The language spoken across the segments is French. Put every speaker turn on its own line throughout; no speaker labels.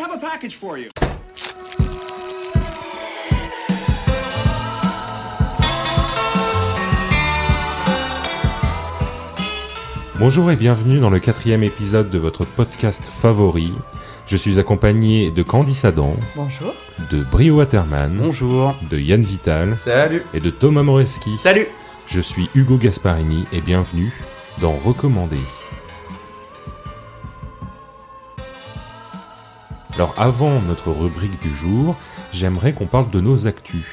have a package for you.
Bonjour et bienvenue dans le quatrième épisode de votre podcast favori. Je suis accompagné de Candice Adam,
Bonjour.
de Brio Waterman,
Bonjour.
de Yann Vital
Salut.
et de Thomas Moreski.
Salut.
Je suis Hugo Gasparini et bienvenue dans Recommander. Alors avant notre rubrique du jour, j'aimerais qu'on parle de nos actus.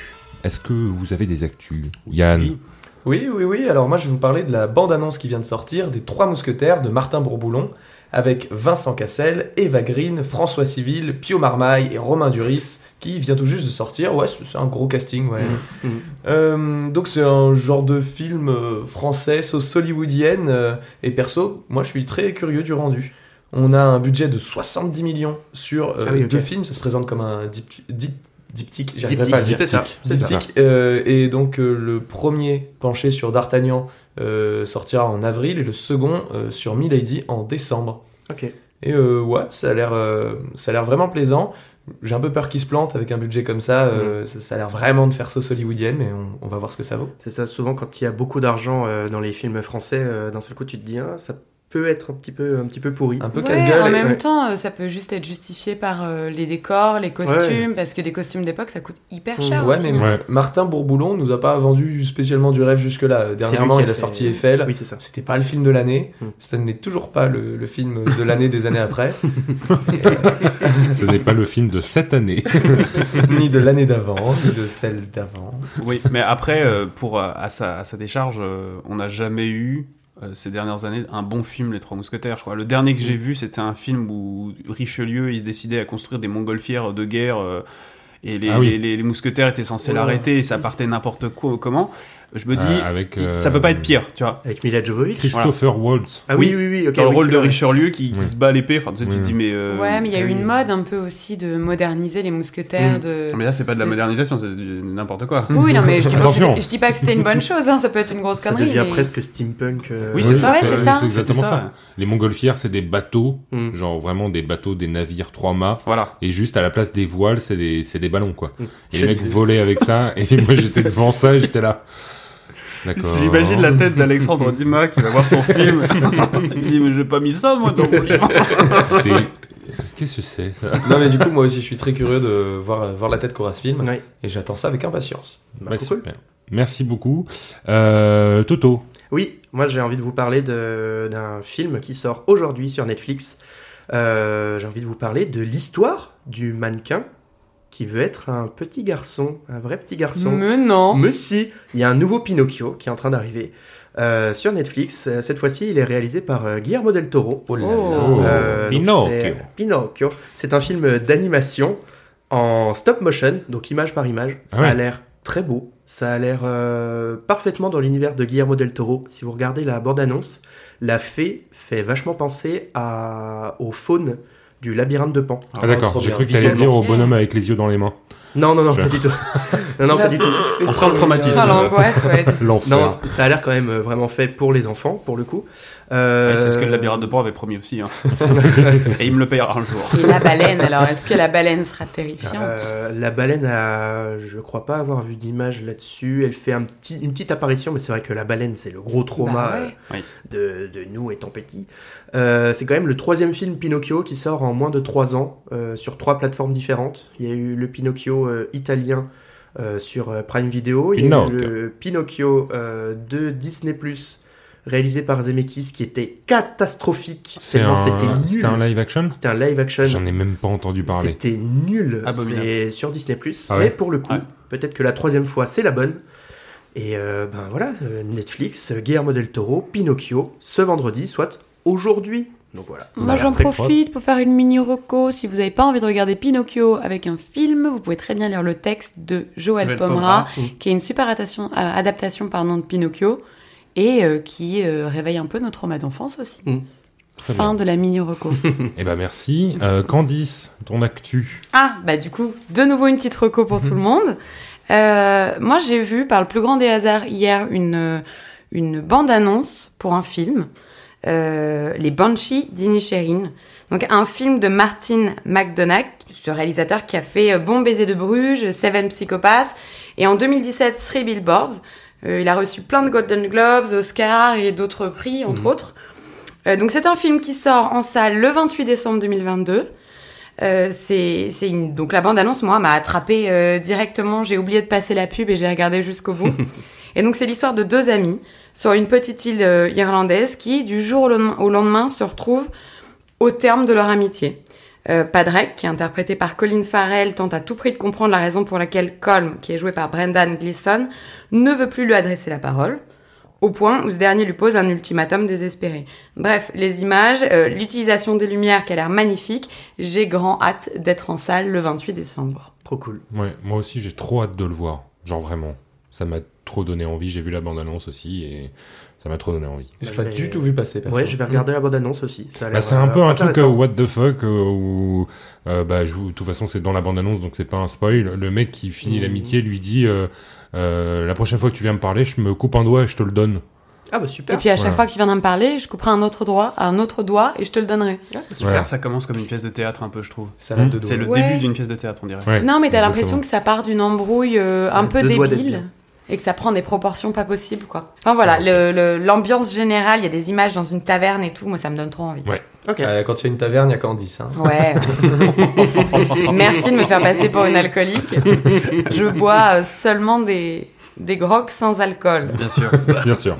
Est-ce que vous avez des actus Yann
Oui.
Oui, oui, oui. Alors moi, je vais vous parler de la bande-annonce qui vient de sortir des Trois Mousquetaires de Martin Bourboulon, avec Vincent Cassel, Eva Green, François Civil, Pio Marmaille et Romain Duris, qui vient tout juste de sortir. Ouais, c'est un gros casting, ouais.
Mhm.
Euh, donc c'est un genre de film euh, français, sauce hollywoodienne, euh, et perso, moi je suis très curieux du rendu. On a un budget de 70 millions sur euh,
Ah oui,
deux films, ça se présente comme un dip, dip- diptyque, j'arriverai
Diptyque,
pas à le dire.
c'est ça.
Diptyque, euh, et donc euh, le premier penché sur D'Artagnan sortira en avril et le second sur Milady en décembre.
Ok.
Et ouais, ça a l'air, ça a l'air vraiment plaisant. J'ai un peu peur qu'il se plante avec un budget comme ça. euh, ça, ça a l'air vraiment de faire sauce hollywoodienne, mais on, on va voir ce que ça vaut.
C'est ça, souvent quand il y a beaucoup d'argent euh, dans les films français, euh, d'un seul coup tu te dis, ah, ça peut être un petit peu, un petit peu pourri.
Un peu
Ouais,
casse-gueule.
en
et-
même
ouais.
temps, euh, ça peut juste être justifié par euh, les décors, les costumes, parce que des costumes d'époque, ça coûte hyper cher
Ouais,
aussi.
mais
Ouais.
Martin Bourboulon nous a pas vendu spécialement du rêve jusque-là. Dernièrement, il
a fait-
sorti Eiffel.
Oui, c'est ça.
C'était pas le film de l'année. Ça n'est toujours pas le, le film de l'année des années après.
Ce n'est pas le film de cette année.
ni de l'année d'avant, ni de celle d'avant.
Oui, mais après, euh, pour à sa, à sa décharge, on n'a jamais eu ces dernières années un bon film, Les Trois Mousquetaires. Je crois. Le dernier que j'ai vu, c'était un film où Richelieu il se décidait à construire des montgolfières de guerre. euh, et les,
Ah oui.
les, les- les mousquetaires étaient censés
Oh
l'arrêter et ça partait n'importe quoi comment. Je me dis,
Euh, avec,
il-
euh,
ça peut pas être pire, tu vois.
Avec Mila Jovovich.
Christopher Waltz.
Ah oui, oui, oui, ok.
Dans le
oui,
rôle de. Richelieu qui, qui
Oui.
se bat à l'épée, enfin, tu, sais, tu
Oui.
te dis, mais. euh,
Ouais, mais il y a eu
oui.
une mode un peu aussi de moderniser les mousquetaires.
Mm.
De...
Mais là, c'est pas de la modernisation, c'est n'importe quoi.
Oui, non, mais je dis, pas que
Attention.
c'était- je dis pas que c'était une bonne chose, hein, ça peut être une grosse
Ça
connerie.
devient
mais-
presque steampunk. euh,
Oui, c'est ça,
Ouais, c'est ça.
C'est exactement ça. Les montgolfières, c'est des bateaux,
Mm.
genre vraiment des bateaux, des navires trois mâts.
Voilà.
Et juste à la place des voiles, c'est des, c'est des ballons, quoi.
Mm.
Et les mecs volaient avec ça. Et moi, j'étais devant ça et j'étais là. D'accord.
J'imagine la tête d'Alexandre Dumas qui va voir son film. Il dit, mais j'ai pas mis ça, moi, dans mon livre.
Qu'est-ce que c'est, ça?
Non, mais du coup, moi aussi, je suis très curieux de voir, voir la tête qu'aura ce film. Et j'attends ça avec impatience.
Bah,
Ouais,
cool.
super. Merci beaucoup. Euh, Toto.
Oui, moi j'ai envie de vous parler de- d'un film qui sort aujourd'hui sur Netflix. Euh, j'ai envie de vous parler de l'histoire du mannequin qui veut être un petit garçon, un vrai petit garçon.
Mais non.
Mais si, il y a un nouveau Pinocchio qui est en train d'arriver euh, sur Netflix. Euh, Cette fois-ci, il est réalisé par euh, Guillermo del Toro.
Oh là
Oh.
là.
Pinocchio.
c'est- Pinocchio. C'est un film d'animation en stop motion, donc image par image. Ça
Ah ouais.
a l'air très beau. Ça a l'air euh, parfaitement dans l'univers de Guillermo del Toro. Si vous regardez la bande-annonce, la fée fait vachement penser à, aux faunes du labyrinthe de Pan.
Ah, d'accord. J'ai cru que t'allais dire au bonhomme avec les yeux dans les mains.
Non, non, non, pas du tout. non, non, pas du tout.
On sent le traumatisme.
Ah, l'angoisse, ouais.
L'enfer.
Non, ça a l'air quand même euh, vraiment fait pour les enfants, pour le coup. Euh,
Ouais, c'est ce que le labyrinthe de Pan avait promis aussi. hein. Et il me le payera un jour.
Et la baleine, alors, est-ce que la baleine sera terrifiante?
Euh, la baleine a, je crois pas avoir vu d'image là-dessus. Elle fait un petit, une petite apparition, mais c'est vrai que la baleine, c'est le gros trauma
Bah ouais.
Euh, de, de nous étant petits. Euh, c'est quand même le troisième film Pinocchio qui sort en moins de trois ans euh, sur trois plateformes différentes. Il y a eu le Pinocchio euh, italien euh, sur Prime Video, il y a eu
Pinocchio.
le Pinocchio euh, de Disney Plus réalisé par Zemeckis qui était catastrophique.
C'est
tellement
un,
C'était nul.
c'était un live action
C'était un live action.
J'en ai même pas entendu parler.
C'était nul.
Abominable.
C'est sur Disney+.
Ah ouais
mais pour le coup,
Ouais.
peut-être que la troisième fois, c'est la bonne. Et euh, ben voilà, euh, Netflix, Guillermo del Toro, Pinocchio, ce vendredi, soit aujourd'hui. Donc voilà.
Moi, j'en profite pour faire une mini reco. Si vous n'avez pas envie de regarder Pinocchio avec un film, vous pouvez très bien lire le texte de Joël
Joël
Pomera,
Pomera.
qui est une super adaptation, euh, adaptation pardon, de Pinocchio et euh, qui euh, réveille un peu nos traumas d'enfance aussi.
Mm.
Très
Fin
bien.
de la mini reco.
Eh ben merci. Euh, Candice, ton actu.
ah, bah du coup, de nouveau une petite reco pour tout le monde. Euh, moi, j'ai vu par le plus grand des hasards hier une, une bande-annonce pour un film. euh, Les Banshees d'Inisherin. Donc un film de Martin McDonagh, ce réalisateur qui a fait Bon baiser de Bruges, Seven Psychopaths, et en 2017 Three Billboards. Euh, il a reçu plein de Golden Globes, Oscars et d'autres prix, entre autres. Euh, donc c'est un film qui sort en salle le 28 décembre 2022. Euh, c'est c'est une donc la bande annonce moi m'a attrapé euh, directement j'ai oublié de passer la pub et j'ai regardé jusqu'au bout et donc c'est l'histoire de deux amis sur une petite île euh, irlandaise qui du jour au lendemain, au lendemain se retrouvent au terme de leur amitié euh, Padraig qui est interprété par Colin Farrell tente à tout prix de comprendre la raison pour laquelle Colm qui est joué par Brendan Gleeson ne veut plus lui adresser la parole au point où ce dernier lui pose un ultimatum désespéré. Bref, les images, euh, l'utilisation des lumières qui a l'air magnifique, j'ai grand hâte d'être en salle le 28 décembre.
Trop cool.
Ouais, moi aussi j'ai trop hâte de le voir. Genre vraiment. Ça m'a trop donné envie. J'ai vu la bande-annonce aussi et ça m'a trop donné envie.
J'ai
Bah,
pas
je vais-
du tout vu passer. perso.
Ouais, je vais regarder la bande-annonce aussi.
Bah, c'est un
euh,
peu un truc euh, what the fuck euh, où euh, bah je vous- de toute façon c'est dans la bande annonce donc c'est pas un spoil. Le mec qui finit
Mhm.
l'amitié lui dit euh, euh, la prochaine fois que tu viens me parler je me coupe un doigt et je te le donne.
Ah bah
Et
super.
puis à chaque
Voilà.
fois que tu viendras me parler, je couperai un autre doigt, un autre doigt et je te le donnerai.
Ah, bah, super.
Voilà.
Ça, commence comme une pièce de théâtre un peu, je trouve.
Mm.
doigts.
C'est le
Ouais.
début d'une pièce de théâtre, on dirait.
Ouais,
non, mais t'as l'impression que ça part d'une embrouille euh, un
a
peu débile. Et que ça prend des proportions pas possibles, quoi. Enfin voilà, le- le- l'ambiance générale, il y a des images dans une taverne et tout, moi ça me donne trop envie.
Ouais.
Ok.
Euh, quand il y a une taverne, il y a Candice. Hein.
Ouais. Merci de me faire passer pour une alcoolique. Je bois euh, seulement des, des grogs sans alcool.
Bien sûr.
Bien sûr,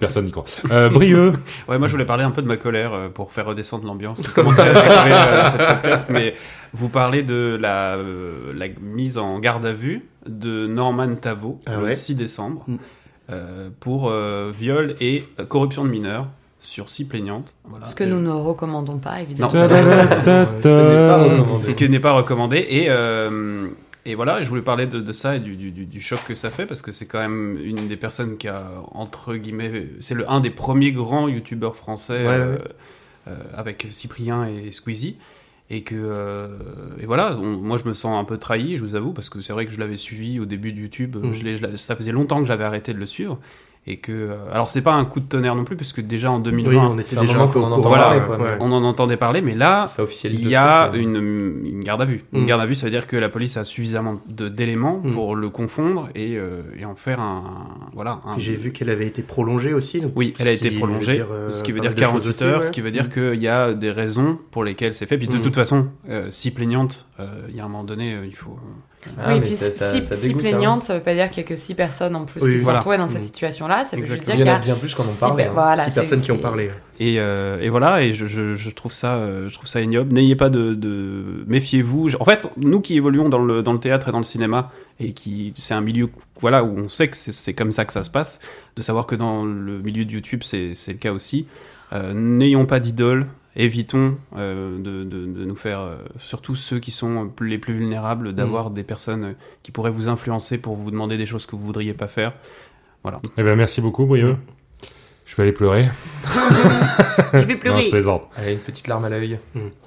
personne n'y croit. Euh, Brieux,
Ouais, moi je voulais parler un peu de ma colère euh, pour faire redescendre l'ambiance. Commencer à décoller euh, cette podcast, mais vous parlez de la, euh, la mise en garde à vue de Norman Tavo
Ah
le
ouais
6 décembre
Mm.
euh, pour euh, viol et euh, corruption de mineurs sur six plaignantes. Voilà.
Ce que nous ne recommandons pas, évidemment.
Non.
Ce n'est pas recommandé.
Ce qui n'est pas recommandé. Et, euh, et voilà, je voulais parler de, de ça et du, du- du- du choc que ça fait, parce que c'est quand même une des personnes qui a, entre guillemets, c'est le un des premiers grands youtubeurs français
Ouais,
euh,
ouais.
euh, avec Cyprien et Squeezie. Et que euh, et voilà, on- moi je me sens un peu trahi, je vous avoue, parce que c'est vrai que je l'avais suivi au début de YouTube. Je l'ai- je l'ai- ça faisait longtemps que j'avais arrêté de le suivre. Et que, euh, alors c'est pas un coup de tonnerre non plus, puisque déjà en 2020,
Oui, on était déjà au
en
Voilà,
parler, quoi.
ouais.
on en entendait parler, mais là,
Ça officialise
il y a une, une garde à vue. Une
Mm.
garde à vue, ça veut dire que la police a suffisamment de- d'éléments
Mm.
pour le confondre et, euh, et en faire un. Voilà. un-
J'ai vu qu'elle avait été prolongée aussi. donc
Oui, elle a
ce
été
qui veut
prolongée,
dire, euh,
ce qui veut dire
mal de choses
48
aussi,
heures,
ouais.
ce qui veut dire
Mm.
qu'il y a des raisons pour lesquelles c'est fait. Puis de
Mm.
toute façon, euh, si plaignante, euh, il y a un moment donné, euh, il faut.
Ah,
oui,
mais
puis
ça- ça-
si,
ça
si
dégoûte, hein.
plaignante, ça veut pas dire qu'il y a que six personnes en plus
Oui,
qui sont
voilà.
retrouvées dans cette situation-là. Ça veut juste
Exactement.
dire
Il y en a bien plus en
six
parle.
per- voilà,
Six
c'est-
personnes qui ont parlé.
Et, euh, et voilà, et je, je, je trouve ça, euh, je trouve ça ignoble. N'ayez pas de, de méfiez-vous. En fait, nous qui évoluons dans le dans le théâtre et dans le cinéma et qui c'est un milieu, voilà, où on sait que c'est- comme ça que ça se passe, de savoir que dans le milieu de YouTube c'est le cas aussi. Euh, N'ayons pas d'idole. Évitons euh, de, de, de nous faire, euh, surtout ceux qui sont les plus vulnérables, d'avoir des personnes qui pourraient vous influencer pour vous demander des choses que vous voudriez pas faire. Voilà.
eh ben merci beaucoup Brieux. Je vais aller pleurer.
Je vais
Non,
pleurer.
je plaisante.
Allez, une petite larme à l'œil.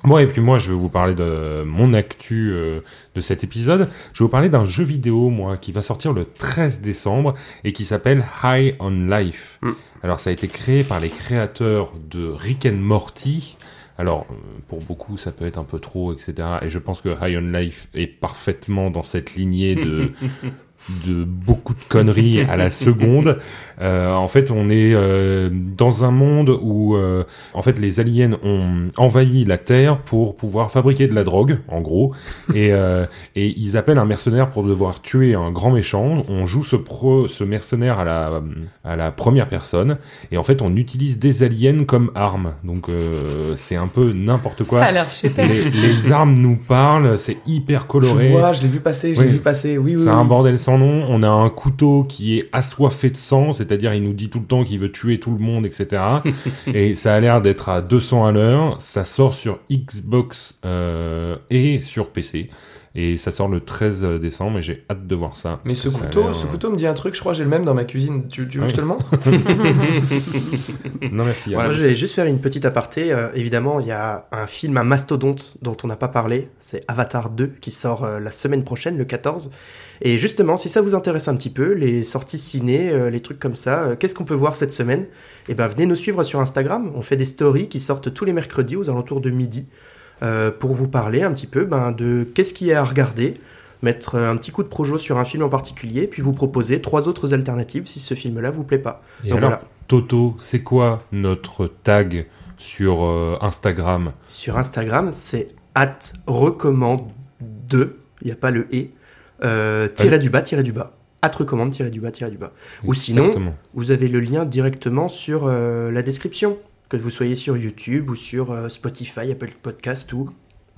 Bon, et puis moi, je vais vous parler de mon actu euh, de cet épisode. Je vais vous parler d'un jeu vidéo, moi, qui va sortir le 13 décembre et qui s'appelle High on Life.
Mm.
Alors, ça a été créé par les créateurs de Rick and Morty. Alors, euh, pour beaucoup, ça peut être un peu trop, etc. Et je pense que High on Life est parfaitement dans cette lignée de de beaucoup de conneries à la seconde. Euh, en fait, on est euh, dans un monde où, euh, en fait, les aliens ont envahi la Terre pour pouvoir fabriquer de la drogue, en gros, et, euh, et ils appellent un mercenaire pour devoir tuer un grand méchant. On joue ce pro, ce mercenaire à la à la première personne, et en fait, on utilise des aliens comme armes. Donc, euh, c'est un peu n'importe quoi.
Ça a l'air super.
Les, les armes nous parlent, c'est hyper coloré.
Je vois, je l'ai vu passer, je l'ai vu passer. Oui, oui.
C'est
oui.
un bordel sans nom. On a un couteau qui est assoiffé de sang, c'est-à-dire il nous dit tout le temps qu'il veut tuer tout le monde, etc. et ça a l'air d'être à 200 à l'heure. Ça sort sur Xbox euh, et sur PC. Et ça sort le 13 décembre et j'ai hâte de voir ça.
Mais ce couteau, ce
euh,
couteau me dit un truc, je crois que j'ai le même dans ma cuisine. Tu, tu veux
Ah
que je te le montre?
Non, merci.
Voilà,
Moi,
Yann.
je vais juste faire une petite aparté. Euh, évidemment, il y a un film, un mastodonte dont on n'a pas parlé. C'est Avatar 2 qui sort euh, la semaine prochaine, le 14. Et justement, si ça vous intéresse un petit peu, les sorties ciné, euh, les trucs comme ça, euh, qu'est-ce qu'on peut voir cette semaine? Eh ben, venez nous suivre sur Instagram. On fait des stories qui sortent tous les mercredis aux alentours de midi euh, pour vous parler un petit peu ben, de qu'est-ce qu'il y a à regarder, mettre un petit coup de projo sur un film en particulier, puis vous proposer trois autres alternatives si ce film-là vous plaît pas.
Et
Donc
alors,
voilà.
Toto, c'est quoi notre tag sur Instagram?
Sur Instagram, c'est at recommande 2, il n'y a pas le et, euh, tiré du bas, tiré du bas. At recommande, tiré du bas, tiré du bas. Ou sinon,
Exactement.
vous avez le lien directement sur euh, la description, que vous soyez sur YouTube ou sur euh, Spotify, Apple Podcast ou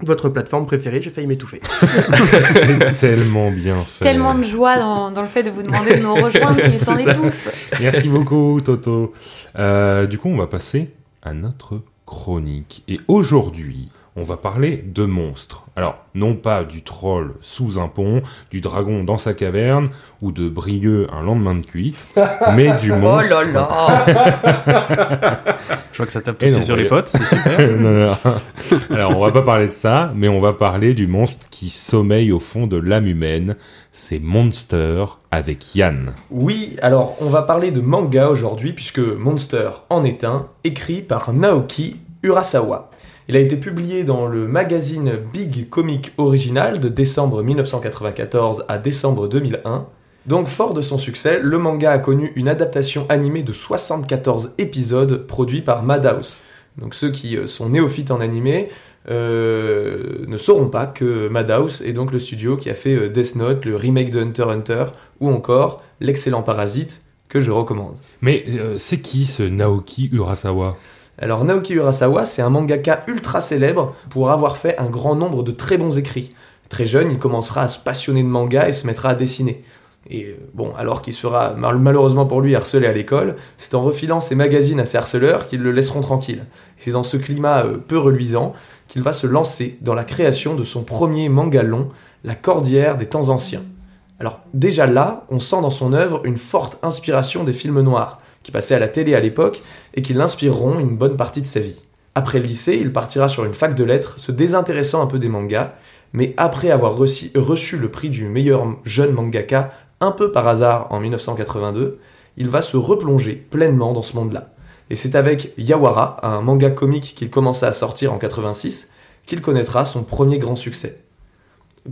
votre plateforme préférée, j'ai failli m'étouffer.
c'est tellement bien fait.
Tellement de joie dans, dans le fait de vous demander de nous rejoindre qu'il s'en étouffe.
Merci beaucoup, Toto. Euh, du coup, on va passer à notre chronique. Et aujourd'hui, on va parler de monstres. Alors, non pas du troll sous un pont, du dragon dans sa caverne, ou de Brieux un lendemain de cuite, mais du
Oh
monstre...
là là
Je vois que ça tape aussi
non,
sur les potes, c'est super.
Non, non. Alors, on va pas parler de ça, mais on va parler du monstre qui sommeille au fond de l'âme humaine. C'est Monster avec Yann.
Oui, alors on va parler de manga aujourd'hui puisque Monster en est un, écrit par Naoki Urasawa. Il a été publié dans le magazine Big Comic Original de décembre 1994 à décembre 2001. Donc fort de son succès, le manga a connu une adaptation animée de 74 épisodes produits par Madhouse. Donc ceux qui euh, sont néophytes en animé euh, ne sauront pas que Madhouse est donc le studio qui a fait euh, Death Note, le remake de Hunter x Hunter, ou encore l'excellent Parasite que je recommande.
Mais c'est qui ce Naoki Urasawa?
Alors Naoki Urasawa, c'est un mangaka ultra célèbre pour avoir fait un grand nombre de très bons écrits. Très jeune, il commencera à se passionner de manga et se mettra à dessiner. Et euh, bon, alors qu'il sera mal- malheureusement pour lui harcelé à l'école, c'est en refilant ses magazines à ses harceleurs qu'ils le laisseront tranquille. C'est dans ce climat euh, peu reluisant qu'il va se lancer dans la création de son premier manga long, La Cordière des temps anciens. Alors déjà là, on sent dans son œuvre une forte inspiration des films noirs, qui passaient à la télé à l'époque et qui l'inspireront une bonne partie de sa vie. Après le lycée, il partira sur une fac de lettres, se désintéressant un peu des mangas, mais après avoir reçu, le prix du meilleur jeune mangaka, un peu par hasard en 1982, il va se replonger pleinement dans ce monde-là. Et c'est avec Yawara, un manga comique qu'il commença à sortir en 86, qu'il connaîtra son premier grand succès.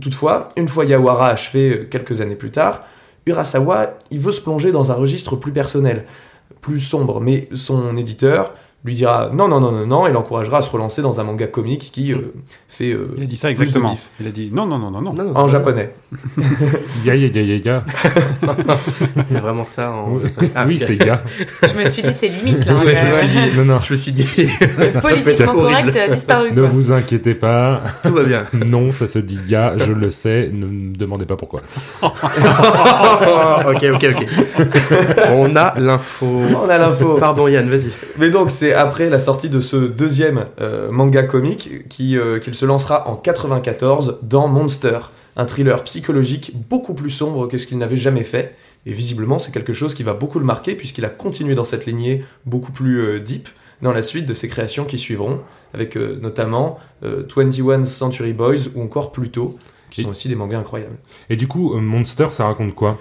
Toutefois, une fois Yawara achevé euh, quelques années plus tard, Urasawa, il veut se plonger dans un registre plus personnel, plus sombre, mais son éditeur lui dira non, non, non, non, non, et l'encouragera à se relancer dans un manga comique qui euh, fait euh,
Il a dit ça exactement. Il a dit non, non, non, non, non.
Non, non,
en
non,
japonais.
Ya ya ya ya ya.
C'est vraiment ça. En...
Oui,
Ah,
oui, c'est ya.
Je me suis dit, c'est limite là.
Ouais,
que-
je me suis dit,
Non, non.
je me suis dit,
politiquement correct a disparu.
Ne
Quoi.
vous inquiétez pas.
tout va bien.
Non, ça se dit ya, je le sais. Ne me demandez pas pourquoi.
ok, ok, ok. On a l'info.
On a l'info.
Pardon Yann, vas-y.
Mais donc, c'est après la sortie de ce deuxième euh, manga comique qui, euh, qu'il se lancera en 94 dans Monster, un thriller psychologique beaucoup plus sombre que ce qu'il n'avait jamais fait. Et visiblement, c'est quelque chose qui va beaucoup le marquer puisqu'il a continué dans cette lignée beaucoup plus euh, deep dans la suite de ses créations qui suivront, avec notamment euh, 21 Century Boys ou encore Pluto, qui
Et-
sont aussi des mangas incroyables.
Et du coup, Monster, ça raconte quoi?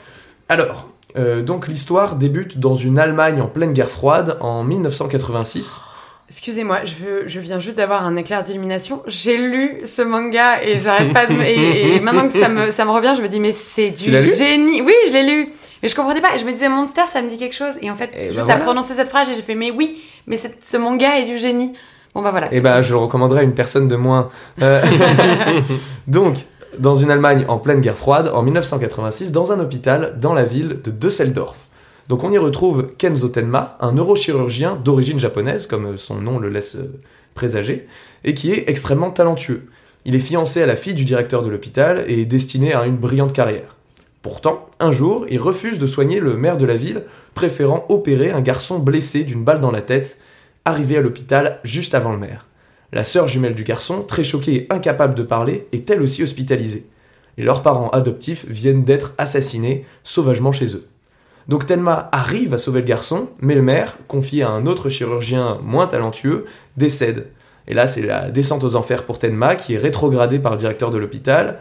Alors, euh, donc l'histoire débute dans une Allemagne en pleine guerre froide en 1986.
Excusez-moi, je, veux, je viens juste d'avoir un éclair d'illumination. J'ai lu ce manga et j'arrête pas de. Et, et maintenant que ça me, ça me revient, je me dis, mais c'est du génie. Oui, je l'ai lu. Mais je comprenais pas. Et je me disais, Monster, ça me dit quelque chose. Et en fait,
Et
juste
bah
à prononcer cette phrase, j'ai fait, mais oui, mais ce manga est du génie. Bon, bah voilà.
Eh
c'est
ben,
tout.
je le recommanderais à une personne de moins. Euh, Donc, dans une Allemagne en pleine guerre froide, en 1986, dans un hôpital dans la ville de Düsseldorf. Donc, on y retrouve Kenzo Tenma, un neurochirurgien d'origine japonaise, comme son nom le laisse euh, présager, et qui est extrêmement talentueux. Il est fiancé à la fille du directeur de l'hôpital et est destiné à une brillante carrière. Pourtant, un jour, il refuse de soigner le maire de la ville, préférant opérer un garçon blessé d'une balle dans la tête, arrivé à l'hôpital juste avant le maire. La sœur jumelle du garçon, très choquée et incapable de parler, est elle aussi hospitalisée. et leurs parents adoptifs viennent d'être assassinés sauvagement chez eux. Donc Tenma arrive à sauver le garçon, mais le maire, confié à un autre chirurgien moins talentueux, décède. Et là, c'est la descente aux enfers pour Tenma, qui est rétrogradé par le directeur de l'hôpital,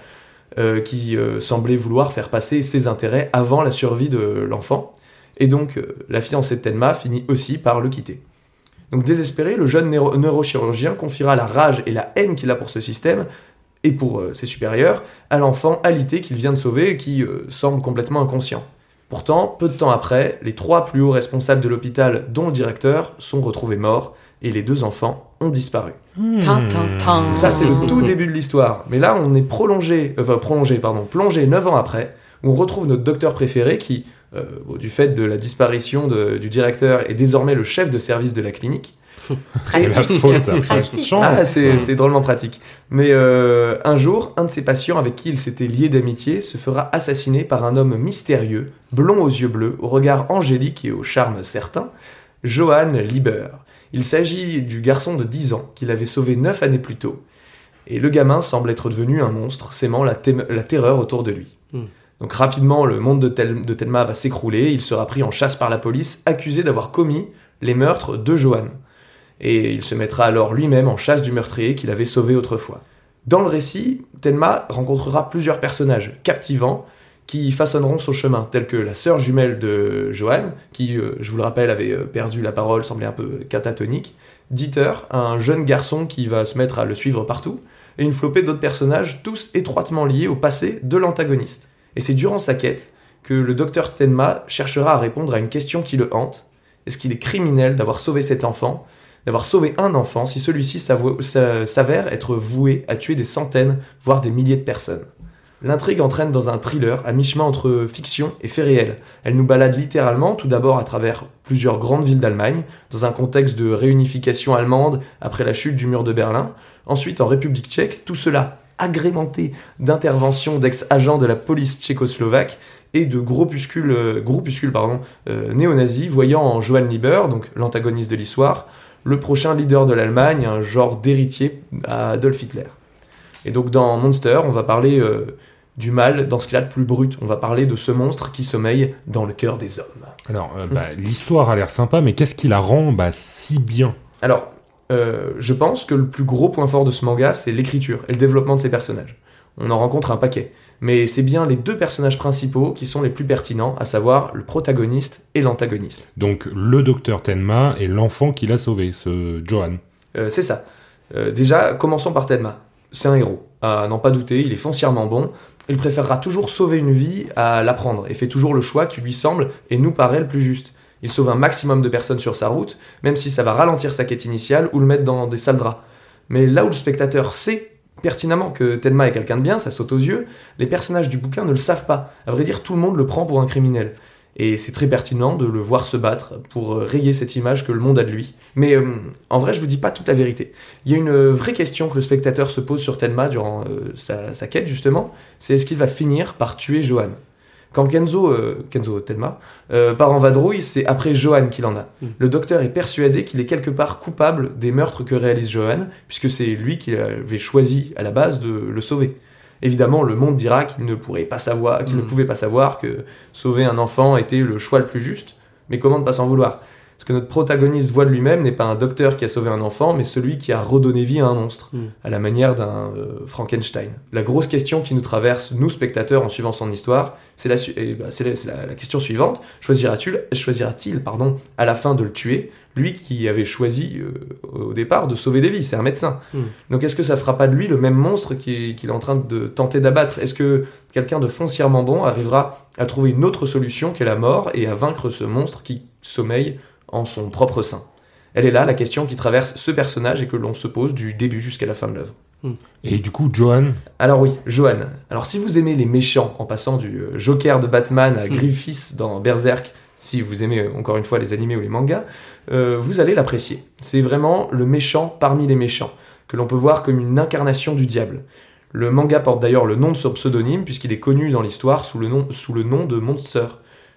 euh, qui euh, semblait vouloir faire passer ses intérêts avant la survie de l'enfant. Et donc, euh, la fiancée de Tenma finit aussi par le quitter. Donc, désespéré, le jeune neuro- neurochirurgien confiera la rage et la haine qu'il a pour ce système et pour euh, ses supérieurs à l'enfant alité qu'il vient de sauver et qui euh, semble complètement inconscient. Pourtant, peu de temps après, les trois plus hauts responsables de l'hôpital, dont le directeur, sont retrouvés morts et les deux enfants ont disparu.
Tin.
Ça, c'est le tout début de l'histoire. Mais là, on est prolongé, euh, enfin, prolongé, pardon, plongé 9 ans après, où on retrouve notre docteur préféré qui, bon, du fait de la disparition de- du directeur, est désormais le chef de service de la clinique.
C'est la faute après.
Pratique.
Chance.
Ah, c'est drôlement pratique. Mais euh, un jour, un de ses patients avec qui il s'était lié d'amitié se fera assassiner par un homme mystérieux, blond aux yeux bleus, au regard angélique et au charme certain, Johann Lieber. Il s'agit du garçon de 10 ans qu'il avait sauvé 9 années plus tôt. Et le gamin semble être devenu un monstre, sémant la terreur autour de lui.
Hmm.
Donc rapidement, le monde de, Tel- de Telma va s'écrouler, il sera pris en chasse par la police, accusé d'avoir commis les meurtres de Johann et il se mettra alors lui-même en chasse du meurtrier qu'il avait sauvé autrefois. Dans le récit, Tenma rencontrera plusieurs personnages captivants qui façonneront son chemin, tels que la sœur jumelle de Johan, qui, euh, je vous le rappelle, avait euh, perdu la parole, semblait un peu catatonique, Dieter, un jeune garçon qui va se mettre à le suivre partout, et une flopée d'autres personnages, tous étroitement liés au passé de l'antagoniste. Et c'est durant sa quête que le docteur Tenma cherchera à répondre à une question qui le hante. Est-ce qu'il est criminel d'avoir sauvé cet enfant d'avoir sauvé un enfant si celui-ci s'avère être voué à tuer des centaines, voire des milliers de personnes? L'intrigue entraîne dans un thriller à mi-chemin entre fiction et fait réel. Elle nous balade littéralement, tout d'abord à travers plusieurs grandes villes d'Allemagne, dans un contexte de réunification allemande après la chute du mur de Berlin, ensuite en République tchèque, tout cela agrémenté d'interventions d'ex-agents de la police tchécoslovaque et de groupuscules, euh, groupuscules pardon, euh, néo-nazis, voyant en Johann Lieber, donc l'antagoniste de l'histoire, le prochain leader de l'Allemagne, un genre d'héritier à Adolf Hitler. Et donc dans Monster, on va parler euh, du mal dans ce qu'il a de plus brut. On va parler de ce monstre qui sommeille dans le cœur des hommes.
Alors, euh, bah, l'histoire a l'air sympa, mais qu'est-ce qui la rend bah, si bien?
Alors, euh, je pense que le plus gros point fort de ce manga, c'est l'écriture et le développement de ses personnages. On en rencontre un paquet. Mais c'est bien les deux personnages principaux qui sont les plus pertinents, à savoir le protagoniste et l'antagoniste.
Donc, le docteur Tenma et l'enfant qui l'a sauvé, ce Johan.
Euh, c'est ça. Euh, déjà, commençons par Tenma. C'est un héros. À n'en pas douter, il est foncièrement bon. Il préférera toujours sauver une vie à l'apprendre et fait toujours le choix qui lui semble et nous paraît le plus juste. Il sauve un maximum de personnes sur sa route, même si ça va ralentir sa quête initiale ou le mettre dans des sales draps. Mais là où le spectateur sait pertinemment que Tenma est quelqu'un de bien, ça saute aux yeux, les personnages du bouquin ne le savent pas. À vrai dire, tout le monde le prend pour un criminel. Et c'est très pertinent de le voir se battre pour euh, rayer cette image que le monde a de lui. Mais euh, en vrai, je vous dis pas toute la vérité. Il y a une euh, vraie question que le spectateur se pose sur Tenma durant sa, sa quête, justement, c'est est-ce qu'il va finir par tuer Johan? Quand Kenzo, euh, Kenzo Tenma, euh, part en vadrouille, c'est après Johan qu'il en a.
Mm.
Le docteur est persuadé qu'il est quelque part coupable des meurtres que réalise Johan, puisque c'est lui qui avait choisi à la base de le sauver. Évidemment, le monde dira qu'il ne pourrait pas savoir, qu'il ne
Mm.
pouvait pas savoir que sauver un enfant était le choix le plus juste. Mais comment ne pas s'en vouloir? Que notre protagoniste voit de lui-même n'est pas un docteur qui a sauvé un enfant, mais celui qui a redonné vie à un monstre,
Mm.
à la manière d'un euh, Frankenstein. La grosse question qui nous traverse, nous spectateurs, en suivant son histoire, c'est la, eh ben, c'est la, c'est la- la question suivante. Choisira-t-il, choisira-t-il pardon, à la fin de le tuer, lui qui avait choisi euh, au départ de sauver des vies, c'est un médecin.
Mm.
Donc est-ce que ça fera pas de lui le même monstre qui- qu'il est en train de tenter d'abattre? Est-ce que quelqu'un de foncièrement bon arrivera à trouver une autre solution qu'est la mort et à vaincre ce monstre qui sommeille en son propre sein Elle est là la question qui traverse ce personnage et que l'on se pose du début jusqu'à la fin de l'œuvre.
Et du coup, Johan,
Alors oui, Johan. Alors si vous aimez les méchants en passant du euh, Joker de Batman à Griffiths dans Berserk, si vous aimez euh, encore une fois les animés ou les mangas, euh, vous allez l'apprécier. C'est vraiment le méchant parmi les méchants, que l'on peut voir comme une incarnation du diable. Le manga porte d'ailleurs le nom de son pseudonyme puisqu'il est connu dans l'histoire sous le nom, sous le nom de Monster.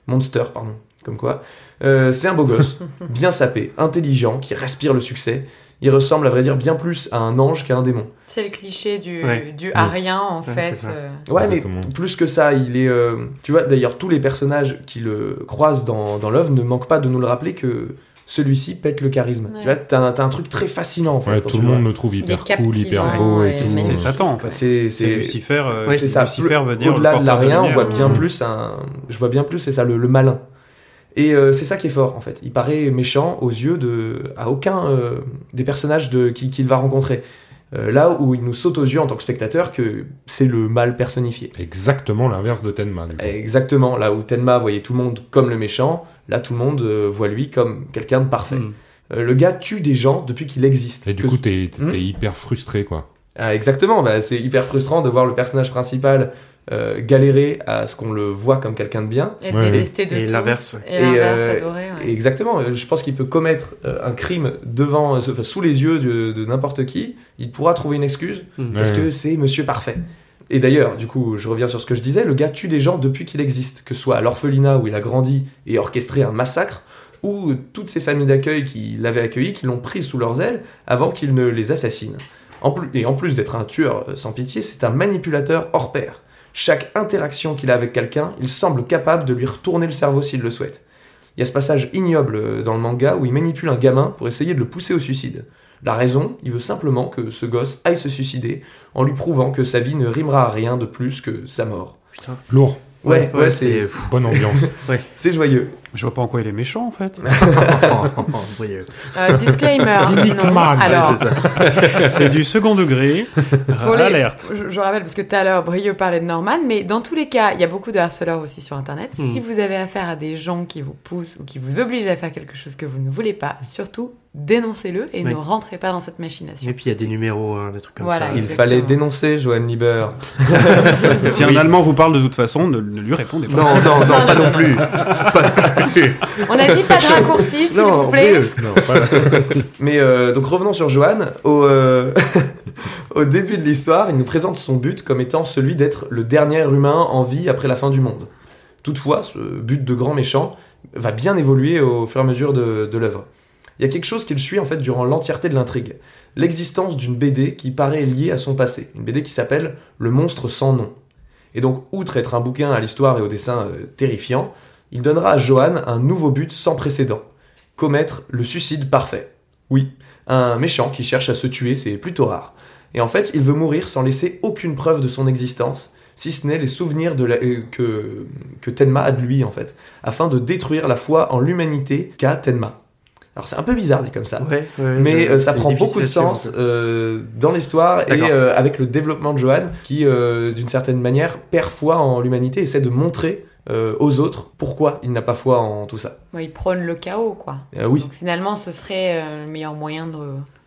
Monster, pardon. Comme quoi. Euh, c'est un beau gosse, bien sapé, intelligent, qui respire le succès. Il ressemble à vrai dire bien plus à un ange qu'à un démon.
C'est le cliché du,
Ouais.
du arien, en
Ouais,
fait. euh,
Ouais, mais plus que ça, il est. euh, tu vois, d'ailleurs, tous les personnages qui le croisent dans, dans l'œuvre ne manquent pas de nous le rappeler que celui-ci pète le charisme.
Ouais.
Tu vois, t'as un, truc très fascinant en fait.
Ouais, tout le
vois.
monde le trouve hyper cool, hyper beau
magnifique.
C'est Satan, en fait.
Enfin, c'est,
Lucifer. euh,
Ouais,
c'est ça.
Lucifer veut dire. le
Au-delà de l'arien, on voit bien
Mm.
plus un. Je vois bien plus, c'est ça, le, le malin. Et euh, c'est ça qui est fort en fait. Il paraît méchant aux yeux de à aucun euh, des personnages de qui- qu'il va rencontrer. Euh, là où il nous saute aux yeux en tant que spectateur que c'est le mal personnifié.
Exactement l'inverse de Tenma. du coup.
Exactement, là où Tenma voyait tout le monde comme le méchant, là tout le monde euh, voit lui comme quelqu'un de parfait.
Hmm.
Euh, le gars tue des gens depuis qu'il existe.
Et du
Que-
coup, t'es t'es
Hmm.
hyper frustré, quoi.
Ah, exactement, bah, c'est hyper frustrant de voir le personnage principal euh, galérer à ce qu'on le voit comme quelqu'un de bien.
Et
Ouais,
détesté de
et
tous.
l'inverse, ouais.
Et
Et,
l'inverse,
euh,
adoré, ouais.
Et Exactement, je pense qu'il peut commettre euh, un crime devant, euh, enfin, sous les yeux de, de n'importe qui, il pourra trouver une excuse parce
Ouais.
que c'est monsieur parfait? Et d'ailleurs, du coup, je reviens sur ce que je disais, le gars tue des gens depuis qu'il existe, que ce soit à l'orphelinat où il a grandi et orchestré un massacre, ou toutes ces familles d'accueil qui l'avaient accueilli, qui l'ont pris sous leurs ailes avant qu'il ne les assassine. En plus, et en plus d'être un tueur sans pitié, c'est un manipulateur hors pair. Chaque interaction qu'il a avec quelqu'un, il semble capable de lui retourner le cerveau s'il le souhaite. Il y a ce passage ignoble euh, dans le manga où il manipule un gamin pour essayer de le pousser au suicide. La raison, il veut simplement que ce gosse aille se suicider en lui prouvant que sa vie ne rimera à rien de plus que sa mort.
Lourd.
Ouais, ouais,
Ouais,
c'est
Bonne ambiance.
c'est joyeux.
Je vois pas en quoi il est méchant, en fait.
Euh, disclaimer.
Ouais,
Alors,
C'est du second degré.
Les-
Alerte.
Je, je rappelle, parce que tout à l'heure, Brio parlait de Norman, mais dans tous les cas, il y a beaucoup de harceleurs aussi sur Internet.
Hmm.
Si vous avez affaire à des gens qui vous poussent ou qui vous obligent à faire quelque chose que vous ne voulez pas, surtout dénoncez-le et
Oui.
ne rentrez pas dans cette machination.
Et puis il y a des numéros, hein, des trucs comme
Voilà,
ça.
Il
Exactement.
fallait dénoncer Johan Lieber.
Si un Allemand vous parle de toute façon, ne, ne lui répondez pas.
Non, non, non,
Non,
pas
non,
non plus.
On a dit pas de raccourci, s'il vous plaît.
mieux.
non, pas
Mais euh, donc revenons sur Johan. Au, euh, au début de l'histoire, il nous présente son but comme étant celui d'être le dernier humain en vie après la fin du monde. Toutefois, ce but de grand méchant va bien évoluer au fur et à mesure de, de l'œuvre. Il y a quelque chose qu'il suit en fait durant l'entièreté de l'intrigue. L'existence d'une BD qui paraît liée à son passé. Une BD qui s'appelle Le monstre sans nom. Et donc, outre être un bouquin à l'histoire et au dessin euh, terrifiant, il donnera à Johan un nouveau but sans précédent. Commettre le suicide parfait. Oui, un méchant qui cherche à se tuer, c'est plutôt rare. Et en fait, il veut mourir sans laisser aucune preuve de son existence, si ce n'est les souvenirs euh, que, que Tenma a de lui, en fait, afin de détruire la foi en l'humanité qu'a Tenma. Alors c'est un peu bizarre dit comme ça,
Ouais, ouais,
mais
je-
euh, ça prend beaucoup de sens euh, dans l'histoire et euh, avec le développement de Johan qui, euh, d'une certaine manière, perd foi en l'humanité, essaie de montrer euh, aux autres pourquoi il n'a pas foi en tout ça.
Il prône le chaos, quoi.
Euh, oui,
Donc finalement, ce serait euh, le meilleur moyen de,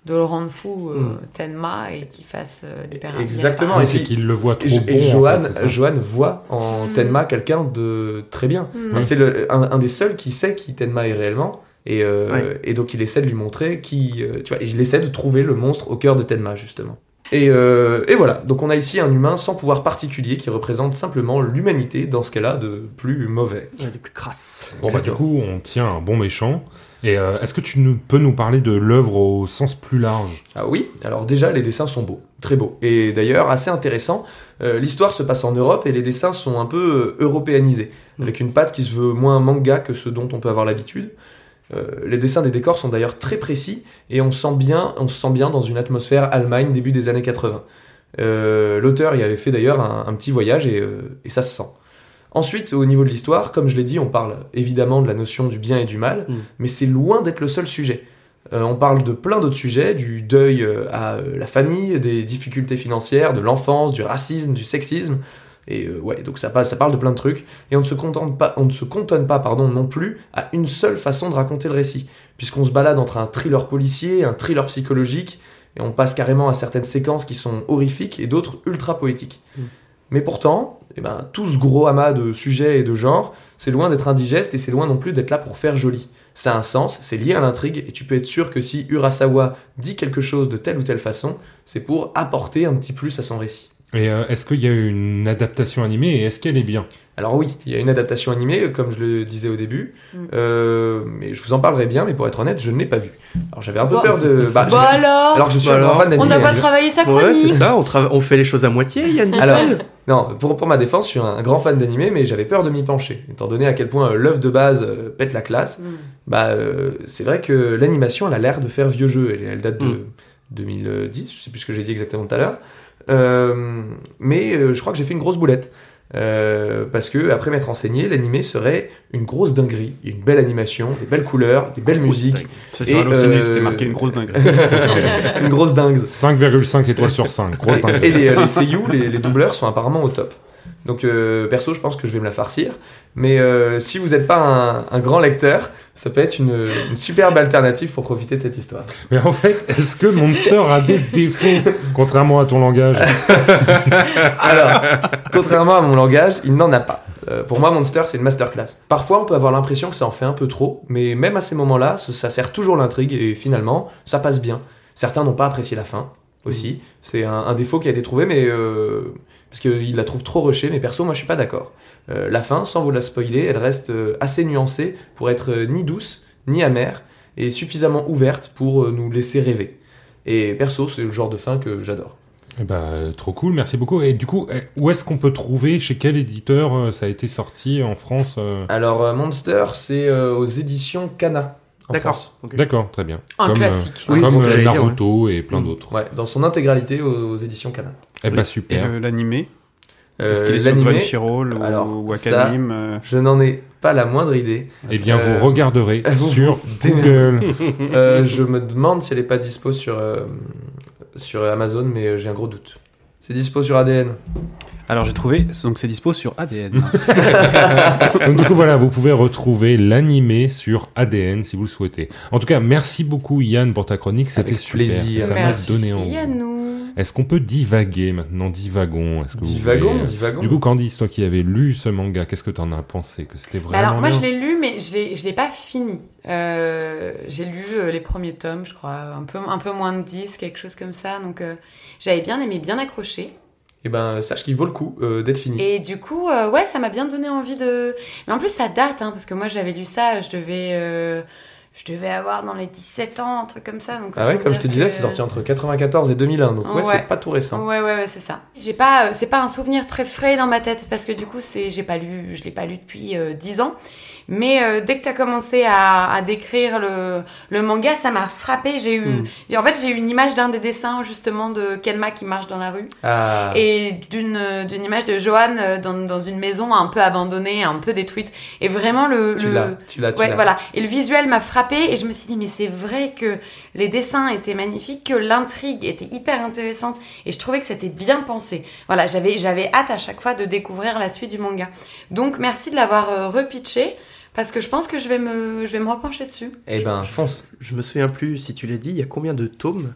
de le rendre fou, euh,
Mm.
Tenma, et qu'il fasse euh, l'hyper
Exactement,
Ouais,
et
c'est qu'il le voit trop
Et,
bon.
et
en
Johan,
fait,
voit en
Mm.
Tenma quelqu'un de très bien.
Mm.
C'est un des seuls qui sait qui Tenma est réellement. Et, euh,
Ouais.
et donc il essaie de lui montrer qui, euh, tu vois, il essaie de trouver le monstre au cœur de Tenma justement. Et, euh, et voilà, donc on a ici un humain sans pouvoir particulier qui représente simplement l'humanité dans ce qu'elle a de plus mauvais.
Ouais, les plus crasses.
Bon, bah,
du coup, on tient un bon méchant. Et euh, est-ce que tu nous, peux nous parler de l'œuvre au sens plus large?
Ah oui, alors déjà les dessins sont beaux, très beaux. Et d'ailleurs assez intéressant, euh, l'histoire se passe en Europe et les dessins sont un peu euh, européanisés,
Mm.
avec une patte qui se veut moins manga que ce dont on peut avoir l'habitude. Euh, les dessins des décors sont d'ailleurs très précis et on, sent bien, on se sent bien dans une atmosphère Allemagne début des années 80. Euh, L'auteur y avait fait d'ailleurs un, un petit voyage et, euh, et ça se sent. Ensuite, au niveau de l'histoire, comme je l'ai dit, on parle évidemment de la notion du bien et du mal,
Mm.
mais c'est loin d'être le seul sujet. Euh, on parle de plein d'autres sujets, du deuil à la famille, des difficultés financières, de l'enfance, du racisme, du sexisme. Et euh, ouais, donc ça, passe- ça parle de plein de trucs. Et on ne se contente pas, on ne se cantonne pas, pardon, non plus à une seule façon de raconter le récit, puisqu'on se balade entre un thriller policier, un thriller psychologique, et on passe carrément à certaines séquences qui sont horrifiques et d'autres ultra poétiques.
Mm.
Mais pourtant, eh ben, tout ce gros amas de sujets et de genres, c'est loin d'être indigeste et c'est loin non plus d'être là pour faire joli. Ça a un sens, c'est lié à l'intrigue, et tu peux être sûr que si Urasawa dit quelque chose de telle ou telle façon, c'est pour apporter un petit plus à son récit.
Et euh, est-ce qu'il y a eu une adaptation animée et est-ce qu'elle est bien?
Alors oui, il y a une adaptation animée, comme je le disais au début,
Mm.
Euh, mais je vous en parlerai bien, mais pour être honnête, je ne l'ai pas vu. Alors j'avais un peu peur de... bah, j'ai-
alors,
alors que je suis un grand
alors,
fan d'animé.
On n'a pas travaillé sa
Ouais, c'est
chronique
ça, on, trava- on fait les choses à moitié, Yann
Alors, non, pour, pour ma défense, je suis un grand fan d'animé, mais j'avais peur de m'y pencher. Étant donné à quel point euh, l'œuvre de base euh, pète la classe,
Mm.
bah, euh, c'est vrai que l'animation, elle a l'air de faire vieux jeu. Elle, elle date de
Mm.
2010, je sais plus ce que j'ai dit exactement tout à l'heure. Euh, mais euh, je crois que j'ai fait une grosse boulette. Euh, parce que après m'être renseigné, l'animé serait une grosse dinguerie, une belle animation, des belles couleurs, des belles musiques,
C'est sur
Et,
Allociné,
euh,
c'était marqué une grosse dinguerie.
une grosse dingue.
5,5 étoiles sur 5. Grosse
Et,
dingue.
et les, les seiyuu, les, les doubleurs sont apparemment au top. Donc euh, perso, je pense que je vais me la farcir. Mais euh, si vous n'êtes pas un, un grand lecteur, ça peut être une, une superbe alternative pour profiter de cette histoire.
Mais en fait, est-ce que Monster a des défauts Contrairement à ton langage?
Alors, contrairement à mon langage, il n'en a pas. Euh, pour moi, Monster, c'est une masterclass. Parfois, on peut avoir l'impression que ça en fait un peu trop, mais même à ces moments-là, ça, ça sert toujours l'intrigue et finalement, ça passe bien. Certains n'ont pas apprécié la fin aussi. C'est un, un défaut qui a été trouvé, mais euh, parce qu'ils la trouvent trop rushée. Mais perso, moi, je suis pas d'accord. Euh, la fin, sans vous la spoiler, elle reste euh, assez nuancée pour être euh, ni douce ni amère et suffisamment ouverte pour nous laisser rêver. Et perso, c'est le genre de fin que j'adore.
Eh euh, trop cool, merci beaucoup. Et du coup, eh, où est-ce qu'on peut trouver, chez quel éditeur ça a été sorti en France
Alors, Monster, c'est aux éditions Kana.
D'accord.
D'accord, très bien.
Un
Comme, euh,
classique.
Oui,
comme euh, Naruto et plein
Mm.
d'autres.
Ouais, dans son intégralité aux, aux éditions Kana.
Eh ben,
Et
super.
le- l'animé
Euh,
Est-ce qu'il est ou,
alors,
ou
ça-
Wakanim euh,
je n'en ai pas la moindre idée.
Eh bien,
Euh,
vous regarderez sur Google.
Euh, je me demande si elle n'est pas dispo sur, euh, sur Amazon, mais euh, j'ai un gros doute. C'est dispo sur ADN.
Alors j'ai trouvé, donc c'est dispo sur ADN.
Donc du coup voilà, vous pouvez retrouver l'animé sur ADN si vous le souhaitez. En tout cas, merci beaucoup Yann pour ta chronique, c'était
Avec
super.
plaisir.
Ça m'a
Merci
donné envie. Est-ce qu'on peut divaguer maintenant? Divagons. Est-ce que vous
Divagons, divagons.
Du coup, Candice, toi qui avais lu ce manga, qu'est-ce que t'en as pensé? Que c'était
Bah
vraiment
alors moi
bien?
je l'ai lu mais je l'ai je l'ai pas fini. Euh, j'ai lu euh, les premiers tomes, je crois, un peu un peu moins de 10, quelque chose comme ça. Donc euh, j'avais bien aimé, bien accroché.
Et ben, sache qu'il vaut le coup d'être fini.
Et du coup, ouais, ça m'a bien donné envie de. Mais en plus, ça date, hein, parce que moi, j'avais lu ça, je devais, je devais avoir dans les 17 ans, un truc comme ça. Donc
Ah ouais, comme je te disais,
que-
c'est sorti entre 94 et 2001, donc ouais,
Ouais.
c'est pas tout récent.
Ouais, ouais, ouais, c'est ça. J'ai pas, euh, c'est pas un souvenir très frais dans ma tête parce que du coup, c'est, j'ai pas lu, je l'ai pas lu depuis euh, 10 ans. Mais euh, dès que t'as commencé à, à décrire le, le manga, ça m'a frappé. J'ai eu,
Mm.
et en fait, j'ai eu une image d'un des dessins justement de Kenma qui marche dans la rue
Ah,
et d'une d'une image de Johan euh, dans, dans une maison un peu abandonnée, un peu détruite. Et vraiment le,
tu
le-
l'as, tu l'as, tu
Ouais,
l'as.
voilà. Et le visuel m'a frappé et je me suis dit, mais c'est vrai que les dessins étaient magnifiques, que l'intrigue était hyper intéressante et je trouvais que c'était bien pensé. Voilà, j'avais, j'avais hâte à chaque fois de découvrir la suite du manga. Donc, merci de l'avoir euh, repitché parce que je pense que je vais me, je vais me repencher dessus.
Eh ben, fonce.
Je me souviens plus si tu l'as dit, il y a combien de tomes?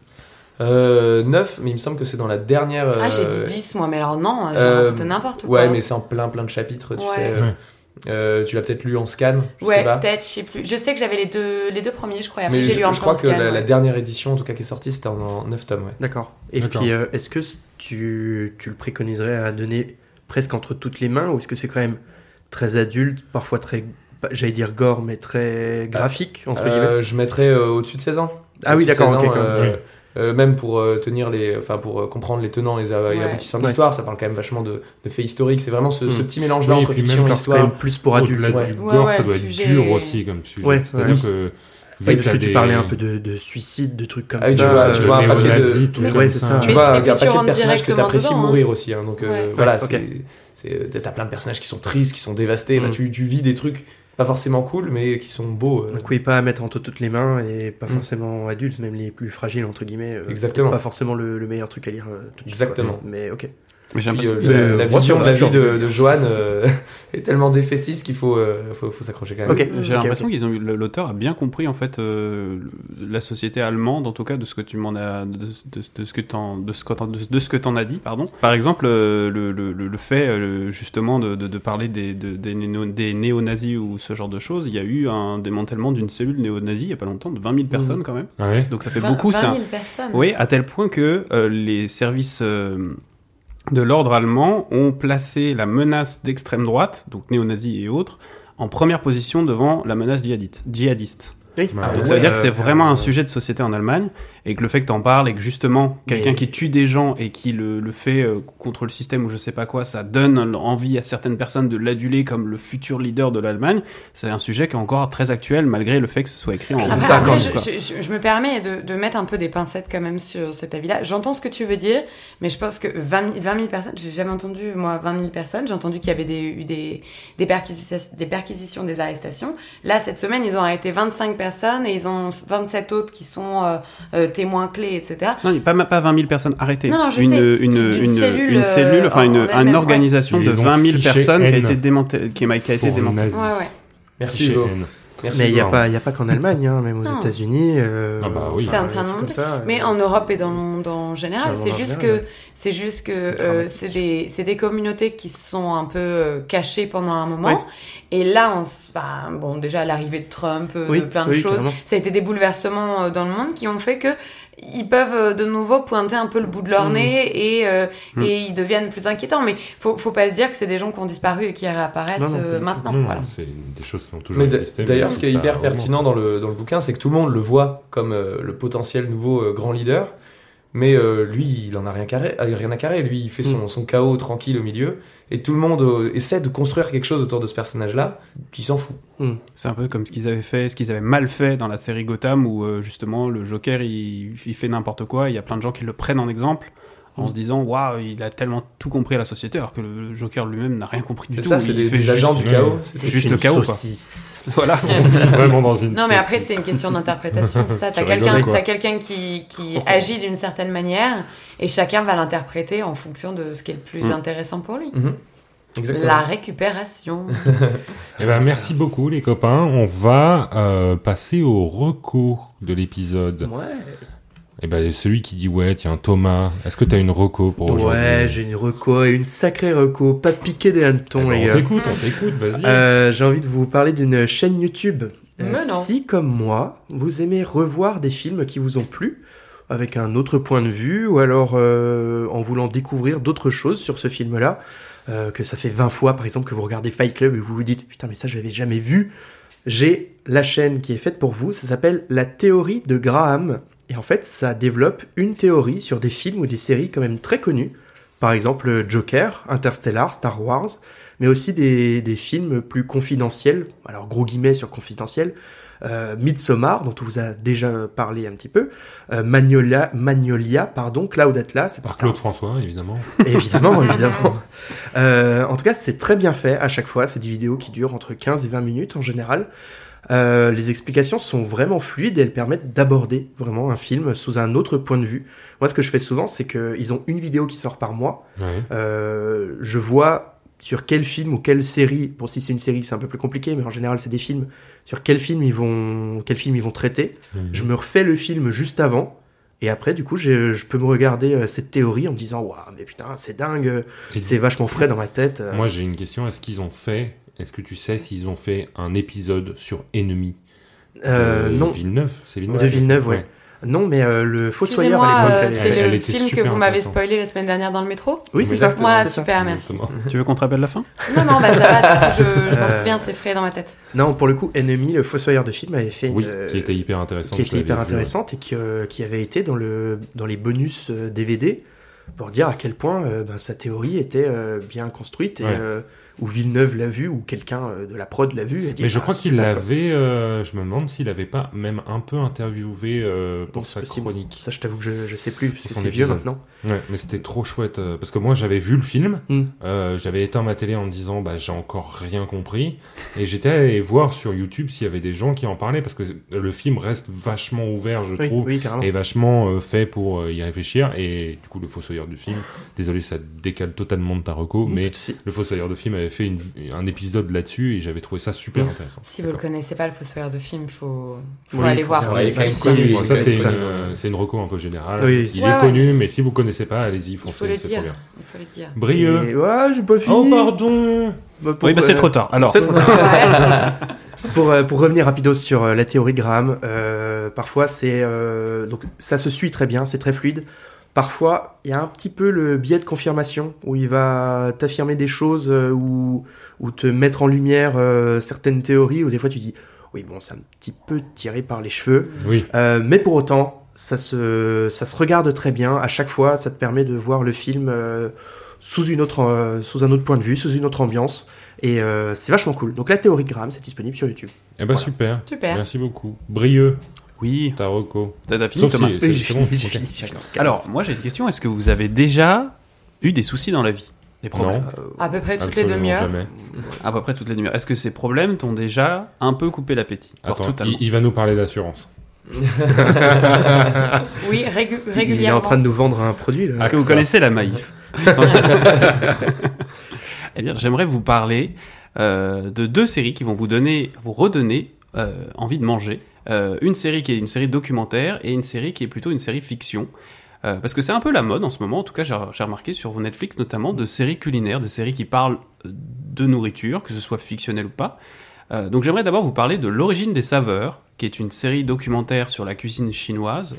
Euh, 9, mais il me semble que c'est dans la dernière.
Ah, j'ai
euh,
dit 10 moi, mais alors non, j'ai
euh,
raconté n'importe quoi.
Ouais, mais c'est en plein plein de chapitres, tu
Ouais.
sais. euh,
Ouais.
Euh, tu l'as peut-être lu en scan, je sais
Ouais,
pas.
peut-être, je sais plus. Je sais que j'avais les deux, les deux premiers, je crois. Après,
Mais
j'ai
je,
lu un
je crois
en
que
scan,
la,
ouais.
la dernière édition, en tout cas, qui est sortie, c'était en, 9 tomes, ouais.
D'accord. Et puis, euh, est-ce que tu, tu le préconiserais à donner presque entre toutes les mains ou est-ce que c'est quand même très adulte, parfois très, j'allais dire gore, mais très graphique, entre guillemets?
Euh, je mettrais euh, au-dessus de 16 ans.
Ah oui, d'accord,
16
ok,
ans,
quand
euh,
même. Oui.
Euh, même pour euh, tenir les, enfin pour euh, comprendre les tenants et les,
Ouais.
aboutissants de
Ouais.
l'histoire, ça parle quand même vachement de, de faits historiques. C'est vraiment ce, ce
Mm.
petit mélange là
Oui, et
entre fiction et
C'est quand
histoire.
même plus pour adultes.
Au-delà
ouais.
du
Ouais,
gore,
ouais,
ça doit être dur aussi comme sujet.
Ouais,
C'est-à-dire
ouais.
que...
Oui, parce que
t'as
tu
des-
parlais un peu de, de suicide, de trucs comme
Ah
ça.
tu vois,
euh,
tu vois un paquet de-
tout
ouais, c'est
ça.
ça.
Tu vois, un paquet de personnages que t'apprécies
dedans,
mourir aussi. hein, donc euh,
Ouais.
voilà,
Ouais,
c'est, t'as plein de personnages qui sont tristes, qui sont dévastés. Bah,
Mm.
tu, tu vis des trucs pas forcément cool, mais qui sont beaux. euh.
Donc oui, pas à mettre entre toutes les mains et pas
Mm.
forcément adultes, même les plus fragiles entre guillemets. euh,
Exactement.
Pas forcément le, le meilleur truc à lire euh, tout de suite.
Exactement.
quoi. Mais ok.
Mais j'ai
Puis,
l'impression
euh, la,
euh,
la vision de la vie de, de Johan euh, est tellement défaitiste qu'il faut, euh, faut, faut s'accrocher quand même.
Ok.
J'ai
ok,
l'impression
ok.
qu'ils ont eu- l'auteur a bien compris en fait euh, la société allemande en tout cas de ce que tu m'en as de, de- de ce que t'en de ce que t'en de, ce que t'en as dit pardon. Par exemple euh, le, le, le le fait euh, justement de, de, de parler des de- des, néo, des néo-nazis ou ce genre de choses, il y a eu un démantèlement d'une cellule néo-nazie il y a pas longtemps de 20 000 personnes quand même.
Ah ouais
Donc ça fait beaucoup
20
ça.
000 personnes.
Oui, à tel point que euh, les services euh, de l'ordre allemand ont placé la menace d'extrême droite, donc néo-nazis et autres, en première position devant la menace djihadite. djihadiste.
Oui.
Ah
Donc
ouais,
ça veut dire que c'est vraiment
euh,
un sujet de société en Allemagne et que le fait que t'en parles et que justement quelqu'un
Mais-
qui tue des gens et qui le, le fait euh, contre le système ou je sais pas quoi, ça donne envie à certaines personnes de l'aduler comme le futur leader de l'Allemagne. C'est un sujet qui est encore très actuel malgré le fait que ce soit écrit en
Après,
ça,
après,
quand-
je,
quoi.
je- je- je me permets de, de mettre un peu des pincettes quand même sur cet avis-là. J'entends ce que tu veux dire, mais je pense que 20 000, 20 000 personnes, j'ai jamais entendu, moi, 20 000 personnes. J'ai entendu qu'il y avait des, eu des, des, perquisitions, des perquisitions, des arrestations. Là, cette semaine, ils ont arrêté 25 personnes et ils ont 27 autres qui sont euh, euh, témoins clés, etc.
Non, pas, pas 20 000 personnes arrêtées.
Non, non, je
une,
sais.
une,
D'une
une,
cellule,
une cellule,
euh,
enfin
en-
une,
en
une
ouais.
organisation
Ils
de
les ont
20 000
fichés
personnes qui a été démantelée. Qui a, été démantelée.
Ouais, ouais.
Merci.
N.
Merci
Mais il n'y a pas, il y a pas qu'en Allemagne, hein, même aux. États-Unis. euh,
Ah bah oui.
Enfin, comme ça,
Mais
euh,
en Europe et dans le monde en général, c'est juste que c'est juste que
C'est
euh,
dramatique.
c'est des c'est des communautés qui se sont un peu euh, cachées pendant un moment.
Ouais.
Et là, on enfin, bon, déjà l'arrivée de Trump,
Oui,
de plein de
oui,
choses, ça a été des bouleversements dans le monde qui ont fait que ils peuvent euh, de nouveau pointer un peu le bout de leur
Mhm.
nez et euh,
Mhm.
et ils deviennent plus inquiétants. Mais faut faut pas se dire que c'est des gens qui ont disparu et qui réapparaissent
Non, non,
euh, maintenant.
Non,
voilà.
c'est des choses qui ont toujours existé.
d'ailleurs, ce qui est hyper pertinent dans le, dans le bouquin, c'est que tout le monde le voit comme euh, le potentiel nouveau euh, grand leader. Mais euh, lui, il en a rien, carré, euh, rien à carrer. Lui, il fait son, son chaos tranquille au milieu. Et tout le monde euh, essaie de construire quelque chose autour de ce personnage-là qui s'en fout.
C'est un peu comme ce qu'ils avaient fait, ce qu'ils avaient mal fait dans la série Gotham où euh, justement le Joker il, il fait n'importe quoi. Il y a plein de gens qui le prennent en exemple en se disant waouh il a tellement tout compris à la société alors que le Joker lui-même n'a rien compris du tout.
ça, c'est des, agents du chaos.
C'est
C'est
juste le chaos, quoi. Voilà.
Vraiment dans une.
Non, mais après, c'est une question d'interprétation. c'est ça, t'as quelqu'un, t'as quelqu'un qui, qui agit d'une certaine manière et chacun va l'interpréter en fonction de ce qui est le plus
Mm.
intéressant pour lui.
Mhm. Exactement.
La récupération.
Eh ben, merci beaucoup, les copains. On va euh, passer au recours de l'épisode.
Ouais.
Eh ben, celui qui dit ouais, tiens, Thomas, est-ce que t'as une reco pour aujourd'hui
Ouais, j'ai une reco et une sacrée reco. Pas de piquer des
Eh
hannetons,
ben,
les
On
gars.
t'écoute, on t'écoute, vas-y.
Euh, j'ai envie de vous parler d'une chaîne YouTube. Euh. Si, comme moi, vous aimez revoir des films qui vous ont plu, avec un autre point de vue, ou alors euh, en voulant découvrir d'autres choses sur ce film-là, euh, que ça fait 20 fois, par exemple, que vous regardez Fight Club et vous vous dites Putain, mais ça, je l'avais jamais vu. J'ai la chaîne qui est faite pour vous, ça s'appelle La théorie de Graham. Et en fait, ça développe une théorie sur des films ou des séries quand même très connus. Par exemple, Joker, Interstellar, Star Wars, mais aussi des, des films plus confidentiels, alors gros guillemets sur confidentiel, euh, Midsommar, dont on vous a déjà parlé un petit peu, euh, Magnolia, Magnolia, pardon, Cloud Atlas,
Par. Claude François, évidemment.
Évidemment, évidemment. Euh, en tout cas, c'est très bien fait à chaque fois. C'est des vidéos qui durent entre 15 et 20 minutes en général. Euh, les explications sont vraiment fluides et elles permettent d'aborder vraiment un film sous un autre point de vue. Moi, ce que je fais souvent, c'est qu'ils ont une vidéo qui sort par mois. Euh, je vois sur quel film ou quelle série, bon si c'est une série c'est un peu plus compliqué, mais en général c'est des films, sur quel film ils vont, quel film ils vont traiter.
Mhm.
Je me refais le film juste avant, et après du coup je, je peux me regarder euh, cette théorie en me disant waouh mais putain c'est dingue, c'est vachement frais dans ma tête. euh.
Moi, j'ai une question. Est-ce qu'ils ont fait, est-ce que tu sais s'ils ont fait un épisode sur Ennemi
Euh,
de
non,
Villeneuve, c'est Villeneuve.
de Villeneuve, ouais. Non, mais euh, le Fossoyeur
euh,
elle est-
c'est
elle
le
était
film que vous m'avez
intéressante.
spoilé la semaine dernière dans le métro
Oui, c'est ça. Ça.
super, merci.
Exactement.
tu veux qu'on te rappelle la fin?
Non, non, bah ça va, je, je m'en
Euh,
souviens, c'est frais dans ma tête.
Non, pour le coup, Enemy, le Fossoyeur de film, avait fait
Oui,
une, euh,
qui était hyper intéressant.
qui était hyper
vu,
intéressante et qui, euh, qui avait été dans, le, dans les bonus euh, DVD pour dire à quel point euh, ben, sa théorie était euh, bien construite et
Ouais.
Où Villeneuve l'a vu ou quelqu'un euh, de la prod l'a vu. dit,
Mais je
Ah,
crois qu'il l'avait. euh, je me demande s'il avait pas même un peu interviewé euh, pour sa
possible.
chronique.
Ça, je t'avoue que je, je sais plus, parce que c'est vieux maintenant.
Ouais, mais c'était trop chouette euh, parce que moi j'avais vu le film,
Mm.
j'avais éteint ma télé en me disant bah j'ai encore rien compris et j'étais allé voir sur YouTube s'il y avait des gens qui en parlaient parce que le film reste vachement ouvert je
Oui,
trouve
oui,
et vachement fait pour y réfléchir et du coup le fossoyeur du film désolé ça décale totalement de ta reco mais le fossoyeur de film avait fait une- un épisode là-dessus et j'avais trouvé ça super
Mm.
intéressant
Si vous le connaissez pas, le Fossoyeur de film, faut, faut
Oui,
aller
faut
voir.
regarder.
Ouais, il est quand même
Si,
connu,
Bon, ça c'est une, c'est une reco un peu générale
Oui,
il
ouais,
est
ouais.
connu mais si vous connaissez pas allez-y
Il faut
foncez
le
c'est
dire. Il faut le dire.
Brieux
Et, ouais, j'ai pas fini.
Oh pardon
Bah,
Oui, bah c'est
euh,
trop tard. Alors,
c'est trop tard.
Ouais.
pour, euh, pour revenir rapidos sur euh, la théorie de Graham, euh, parfois c'est euh, donc ça se suit très bien, c'est très fluide. Parfois, il y a un petit peu le biais de confirmation, où il va t'affirmer des choses euh, ou, ou te mettre en lumière euh, certaines théories, où des fois tu dis, oui, bon, c'est un petit peu tiré par les cheveux.
Oui.
Euh, mais pour autant, ça se, ça se regarde très bien. À chaque fois, ça te permet de voir le film euh, sous, une autre, euh, sous un autre point de vue, sous une autre ambiance. Et euh, c'est vachement cool. Donc la théorie Graham, c'est disponible sur YouTube.
Eh ben
Voilà.
super.
Super.
Merci beaucoup. Brieux,
Oui,
ta reco.
t'as fini
Sauf
Thomas
si- c'est-
J'ai
c'est bon,
fini, j'ai
ok.
fini, j'ai fini.
Alors, moi j'ai une question. Est-ce que vous avez déjà eu des soucis dans la vie? Des problèmes?
Non.
À peu près toutes les demi-heures.
jamais.
À peu près toutes les demi-heures. Est-ce que ces problèmes t'ont déjà un peu coupé l'appétit? Alors,
Attends, il, il va nous parler d'assurance.
Oui, régu-
Il est
régulièrement.
en train de nous vendre un produit. Là.
Est-ce que vous connaissez la Maïf? Eh bien, j'aimerais vous parler euh, de deux séries qui vont vous donner, vous redonner euh, envie de manger. Euh, une série qui est une série documentaire et une série qui est plutôt une série fiction. Euh, parce que c'est un peu la mode en ce moment, en tout cas j'ai remarqué sur Netflix notamment, de séries culinaires, de séries qui parlent euh, de nourriture, que ce soit fictionnel ou pas. Donc j'aimerais d'abord vous parler de L'origine des saveurs, qui est une série documentaire sur la cuisine chinoise,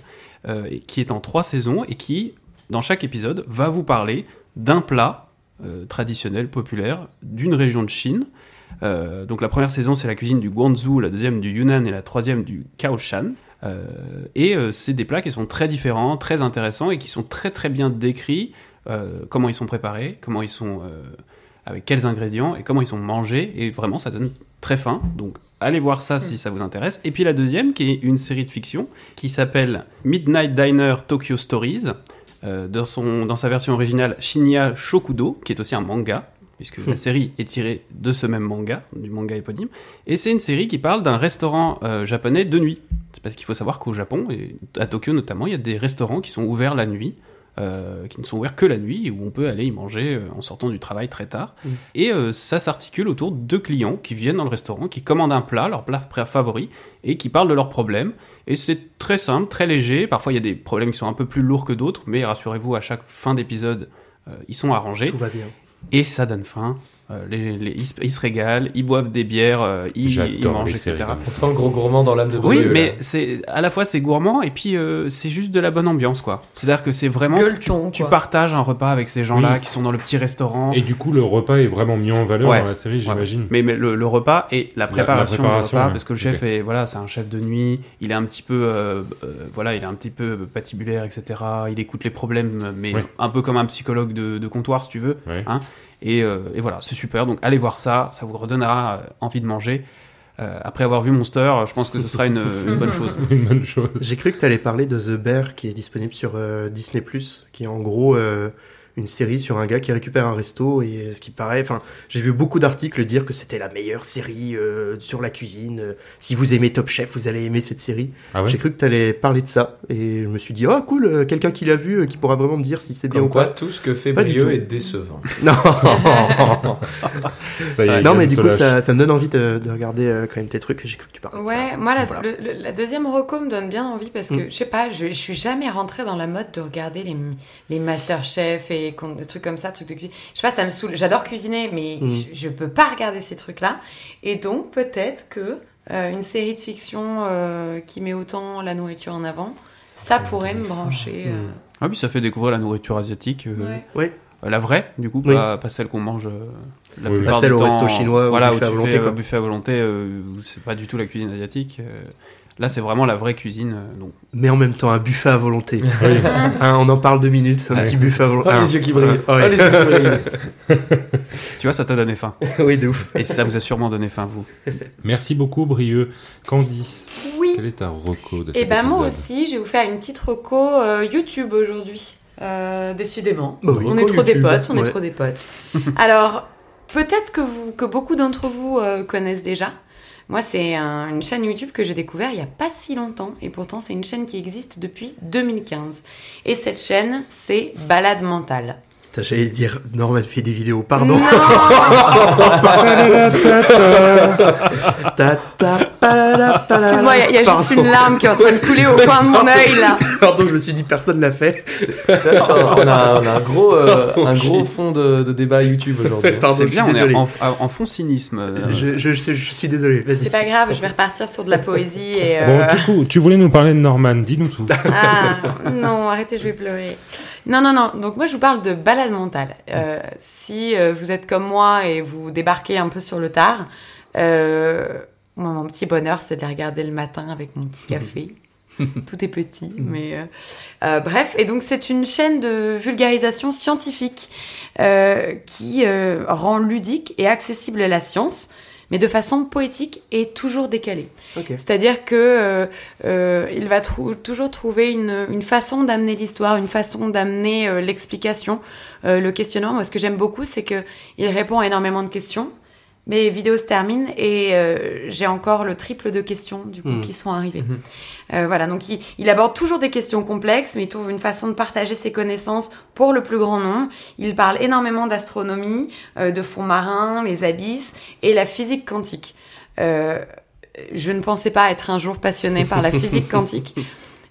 qui est en trois saisons et qui, dans chaque épisode, va vous parler d'un plat traditionnel, populaire, d'une région de Chine. Euh, donc la première saison, c'est la cuisine du Guangzhou, la deuxième du Yunnan et la troisième du Kaoshan. Euh, et euh, c'est des plats qui sont très différents, très intéressants et qui sont très très bien décrits, comment ils sont préparés, comment ils sont, avec quels ingrédients et comment ils sont mangés. Et vraiment, ça donne très faim. Donc allez voir ça si ça vous intéresse. Et puis la deuxième, qui est une série de fiction, qui s'appelle Midnight Diner Tokyo Stories, dans, son, dans sa version originale Shinya Shokudo, qui est aussi un manga, puisque la série est tirée de ce même manga, du manga éponyme. Et c'est une série qui parle d'un restaurant euh, japonais de nuit. C'est parce qu'il faut savoir qu'au Japon, et à Tokyo notamment, il y a des restaurants qui sont ouverts la nuit. euh, qui ne sont ouverts que la nuit, où on peut aller y manger euh, en sortant du travail très tard.
Mm.
Et ça s'articule autour de deux clients qui viennent dans le restaurant, qui commandent un plat, leur plat favori, et qui parlent de leurs problèmes. Et c'est très simple, très léger. Parfois, il y a des problèmes qui sont un peu plus lourds que d'autres, mais rassurez-vous, à chaque fin d'épisode, ils sont arrangés.
Tout va bien.
Et ça donne faim. Euh, les, les- ils, se- ils se régalent, ils boivent des bières, euh, ils, ils mangent, etc.
On sent le gros gourmand dans l'âme de
Oui,
Brieux,
mais c'est à la fois c'est gourmand et puis euh, c'est juste de la bonne ambiance quoi. C'est-à-dire que c'est vraiment
Gueuleton,
tu
quoi.
partages un repas avec ces gens-là
Oui.
qui sont dans le petit restaurant.
Et du coup, le repas est vraiment mis en valeur
Ouais.
dans la série, j'imagine.
Mais, mais le, le repas et la préparation,
préparation,
du repas,
ouais.
parce que le chef est voilà, c'est un chef de nuit. Il est un petit peu euh, euh, voilà, il est un petit peu patibulaire, etc. Il écoute les problèmes, mais
Ouais.
un peu comme un psychologue de, de comptoir, si tu veux.
Ouais.
Hein. Et, euh, et voilà, c'est super. Donc allez voir ça, ça vous redonnera euh, envie de manger. Euh, après avoir vu Monster, je pense que ce sera une, une bonne chose.
Une bonne chose.
J'ai cru que tu allais parler de The Bear qui est disponible sur euh, Disney qui est en gros euh, une série sur un gars qui récupère un resto et ce qui paraît, enfin, j'ai vu beaucoup d'articles dire que c'était la meilleure série euh, sur la cuisine. Euh, Si vous aimez Top Chef, vous allez aimer cette série.
Ah ouais?
J'ai cru que tu allais parler de ça et je me suis dit oh cool, euh, quelqu'un qui l'a vu euh, qui pourra vraiment me dire si c'est bien ou
quoi,
pas.
tout ce que fait
tout.
est décevant.
Non,
Ça y est,
non mais du coup ça, ça me donne envie de, de regarder euh, quand même tes trucs. J'ai cru que tu parlais. de
Ouais,
ça.
moi la,
Voilà.
le- le- la deuxième reco me donne bien envie parce que
Mm.
je sais pas, je, je suis jamais rentrée dans la mode de regarder les, les Masterchef et des trucs comme ça, trucs de cuisine. Je sais pas, ça me saoule. J'adore cuisiner, mais
Mm.
je, je peux pas regarder ces trucs-là. Et donc peut-être que euh, une série de fiction euh, qui met autant la nourriture en avant, ça, pourrait me brancher. euh.
Mm.
Ah puis ça fait découvrir la nourriture asiatique. euh,
Ouais.
Euh, La vraie, du coup,
Oui.
pas, pas celle qu'on mange euh, la
Oui, oui.
plupart
Pas celle
du
au
temps.
resto chinois ou
voilà,
buffet
où
à
tu
volonté,
fais
quoi.
euh, buffet à volonté, euh, où c'est pas du tout la cuisine asiatique. Là, c'est vraiment la vraie cuisine. euh, donc.
Mais en même temps, un buffet à volonté.
Oui.
Hein, on en parle deux minutes, c'est un
Ouais.
petit buffet à volonté.
Oh, les yeux qui brillent.
Ouais.
Oh, les yeux qui brillent.
Tu vois, ça t'a donné faim.
oui, de ouf.
Et ça vous a sûrement donné faim, vous.
Merci beaucoup, Brieux. Candice,
Oui.
quel est ta reco de
Et
cet
ben moi aussi, je vais vous faire une petite reco euh, YouTube aujourd'hui. Euh, décidément.
Bah oui,
on est trop des potes, on est trop des potes. Alors, peut-être que, vous, que beaucoup d'entre vous euh, connaissent déjà. Moi, c'est un- une chaîne YouTube que j'ai découvert il n'y a pas si longtemps. Et pourtant, c'est une chaîne qui existe depuis 2015. Et cette chaîne, c'est Balade Mentale.
J'allais dire, Norman fait des vidéos, pardon.
Excuse-moi, il y a- juste une larme qui est en train de couler au coin de mon œil, là.
Pardon, je me suis dit, personne l'a fait.
C'est a, on a un gros, euh, un gros fond de, de débat YouTube aujourd'hui.
Pardon,
c'est bien, on est
désolé.
en, en fond cynisme. euh.
Je, je, je, je suis désolé, vas-y.
C'est pas grave, je vais repartir sur de la poésie et...
Bon,
euh,
du coup, tu voulais nous parler de Norman, dis-nous tout.
Ah, non, arrêtez, je vais pleurer. Non, non, non. Donc moi, je vous parle de balade mentale. Euh, si euh, vous êtes comme moi et vous débarquez un peu sur le tard, euh, moi, mon petit bonheur, c'est de les regarder le matin avec mon petit café. Tout est petit, mais euh, euh, bref. Et donc c'est une chaîne de vulgarisation scientifique qui rend ludique et accessible la science, mais de façon poétique et toujours décalée.
Ok.
C'est-à-dire que euh, euh, il va trou- toujours trouver une, une façon d'amener l'histoire, une façon d'amener euh, l'explication, euh, le questionnement. Moi, ce que j'aime beaucoup, c'est que il répond à énormément de questions. Mes vidéos se terminent et euh, j'ai encore le triple de questions du coup
Mhm.
qui sont arrivées.
Mhm.
Euh, voilà, donc il, il aborde toujours des questions complexes, mais il trouve une façon de partager ses connaissances pour le plus grand nombre. Il parle énormément d'astronomie, euh, de fonds marins, les abysses et la physique quantique. Euh, je ne pensais pas être un jour passionnée par la physique quantique.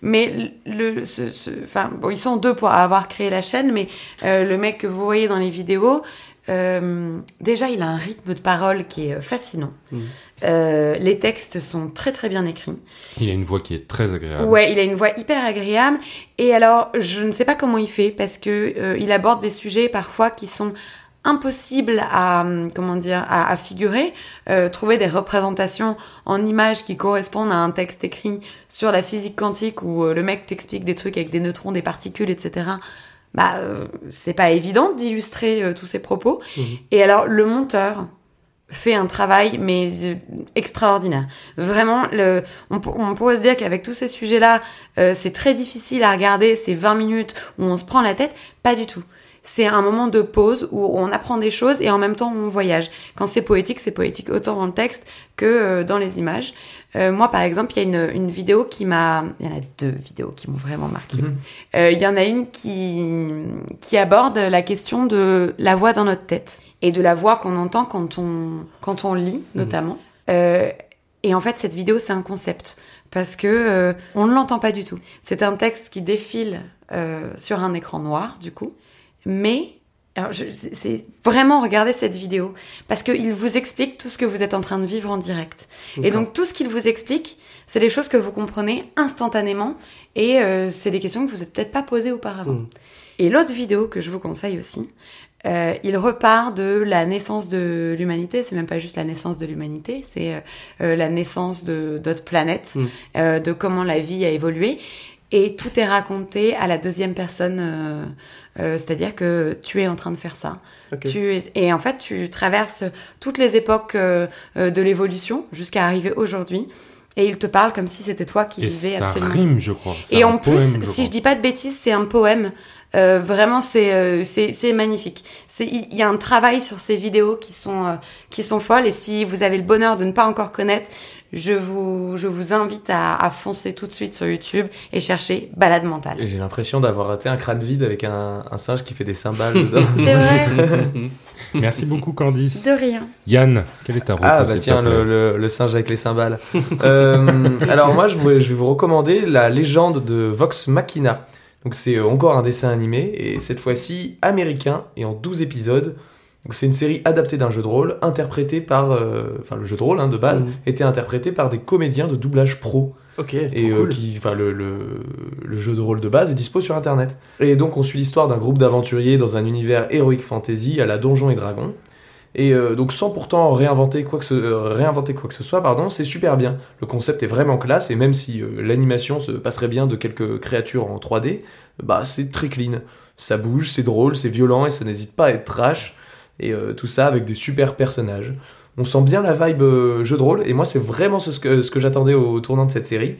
Mais le, ce, ce- enfin, bon, ils sont deux pour avoir créé la chaîne, mais euh, le mec que vous voyez dans les vidéos, euh, déjà, il a un rythme de parole qui est euh, fascinant.
Mhm.
Euh, les textes sont très très bien écrits.
Il a une voix qui est très agréable.
Ouais, il a une voix hyper agréable. Et alors, je ne sais pas comment il fait parce que euh, il aborde des sujets parfois qui sont impossibles à hum, comment dire à, à figurer. Trouver des représentations en images qui correspondent à un texte écrit sur la physique quantique où le mec t'explique des trucs avec des neutrons, des particules, etc. Bah, euh, c'est pas évident d'illustrer euh, tous ces propos.
Mhm.
Et alors, le monteur fait un travail mais euh, extraordinaire. Vraiment, le, on, on pourrait se dire qu'avec tous ces sujets-là, euh, c'est très difficile à regarder, c'est 20 minutes où on se prend la tête. Pas du tout. C'est un moment de pause où on apprend des choses et en même temps on voyage. Quand c'est poétique, c'est poétique autant dans le texte que euh, dans les images. Euh, moi, par exemple, il y a une, une vidéo qui m'a... Il y en a deux vidéos qui m'ont vraiment marqué.
Mhm.
Euh, Il y en a une qui, qui aborde la question de la voix dans notre tête et de la voix qu'on entend quand on, quand on lit, notamment. Euh, et en fait, cette vidéo, c'est un concept parce que euh, on ne l'entend pas du tout. C'est un texte qui défile euh, sur un écran noir, du coup, mais c'est vraiment regarder cette vidéo parce qu'il vous explique tout ce que vous êtes en train de vivre en direct. Et donc tout ce qu'il vous explique, c'est des choses que vous comprenez instantanément et euh, c'est des questions que vous n'êtes peut-être pas posées auparavant.
Mm.
Et l'autre vidéo que je vous conseille aussi, euh, il repart de la naissance de l'humanité. C'est même pas juste la naissance de l'humanité, c'est euh, euh, la naissance de d'autres planètes,
Mm.
euh, de comment la vie a évolué. Et tout est raconté à la deuxième personne, euh, euh, c'est-à-dire que tu es en train de faire ça. Tu es- et en fait, tu traverses toutes les époques euh, euh, de l'évolution jusqu'à arriver aujourd'hui. Et il te parle comme si c'était toi qui
Et
vivais
ça
absolument.
rime, je crois.
Et en plus, si
je
je
crois.
dis pas de bêtises, c'est un poème. Euh, vraiment, c'est euh, c'est c'est magnifique. C'est il y a un travail sur ces vidéos qui sont euh, qui sont folles. Et si vous avez le bonheur de ne pas encore connaître, je vous je vous invite à, à foncer tout de suite sur YouTube et chercher balade mentale.
J'ai l'impression d'avoir raté un crâne vide avec un, un singe qui fait des cymbales dedans.
C'est vrai.
Merci beaucoup, Candice.
De rien.
Yann, quel est ta
Ah bah tiens, le, le- le singe avec les cymbales. Euh, alors moi, je, voulais- je vais vous recommander la légende de Vox Machina. Donc c'est euh, encore un dessin animé, et cette fois-ci américain, et en 12 épisodes. Donc c'est une série adaptée d'un jeu de rôle, interprété par... euh, Enfin, le jeu de rôle hein, de base
Mhm.
était interprété par des comédiens de doublage pro.
Ok.
Et euh,
cool.
qui, enfin, le, le, le jeu de rôle de base est dispo sur internet. Et donc on suit l'histoire d'un groupe d'aventuriers dans un univers héroïque fantasy à la Donjons et Dragons. Et euh, donc sans pourtant réinventer quoi que ce, euh, réinventer quoi que ce soit, pardon, c'est super bien. Le concept est vraiment classe et même si euh, l'animation se passerait bien de quelques créatures en 3D, bah c'est très clean. Ça bouge, c'est drôle, c'est violent et ça n'hésite pas à être trash. Et tout ça avec des super personnages. On sent bien la vibe jeu de rôle et moi c'est vraiment ce que, j'attendais au tournant de cette série.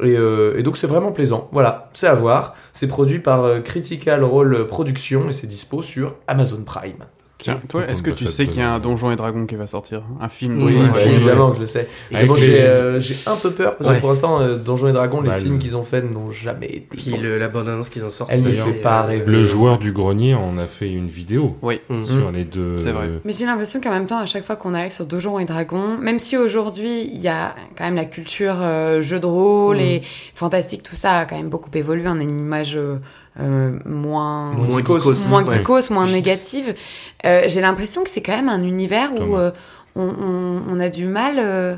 Et, donc c'est vraiment plaisant. Voilà, c'est à voir. C'est produit par Critical Role Productions et c'est dispo sur Amazon Prime.
Tiens, toi, est-ce que tu sais qu'il y a un Donjon et Dragon qui va sortir? Un film
Oui,
Donjons et
bah,
Dragons.
évidemment que je le sais. Mais bon,
les-
j'ai euh, j'ai un peu peur parce
Ouais.
que pour l'instant, euh, Donjons et Dragons, les films
le-
qu'ils ont faits n'ont jamais été.
Puis le- la bande-annonce qu'ils ont sortie.
Elle
D'ailleurs,
fait pas
euh,
rêver.
Le joueur du grenier en a fait une vidéo
Oui.
Mm.
sur les deux.
C'est vrai.
Mais j'ai l'impression qu'en même temps, à chaque fois qu'on arrive sur Donjons et Dragons, même si aujourd'hui il y a quand même la culture euh, jeu de rôle
Mhm.
et fantastique, tout ça a quand même beaucoup évolué. On a une image euh, moins
Moins
geekos.
moins
Ouais.
geekos, moins négative. Euh, j'ai l'impression que c'est quand même un univers où euh, on, on- on a du mal euh,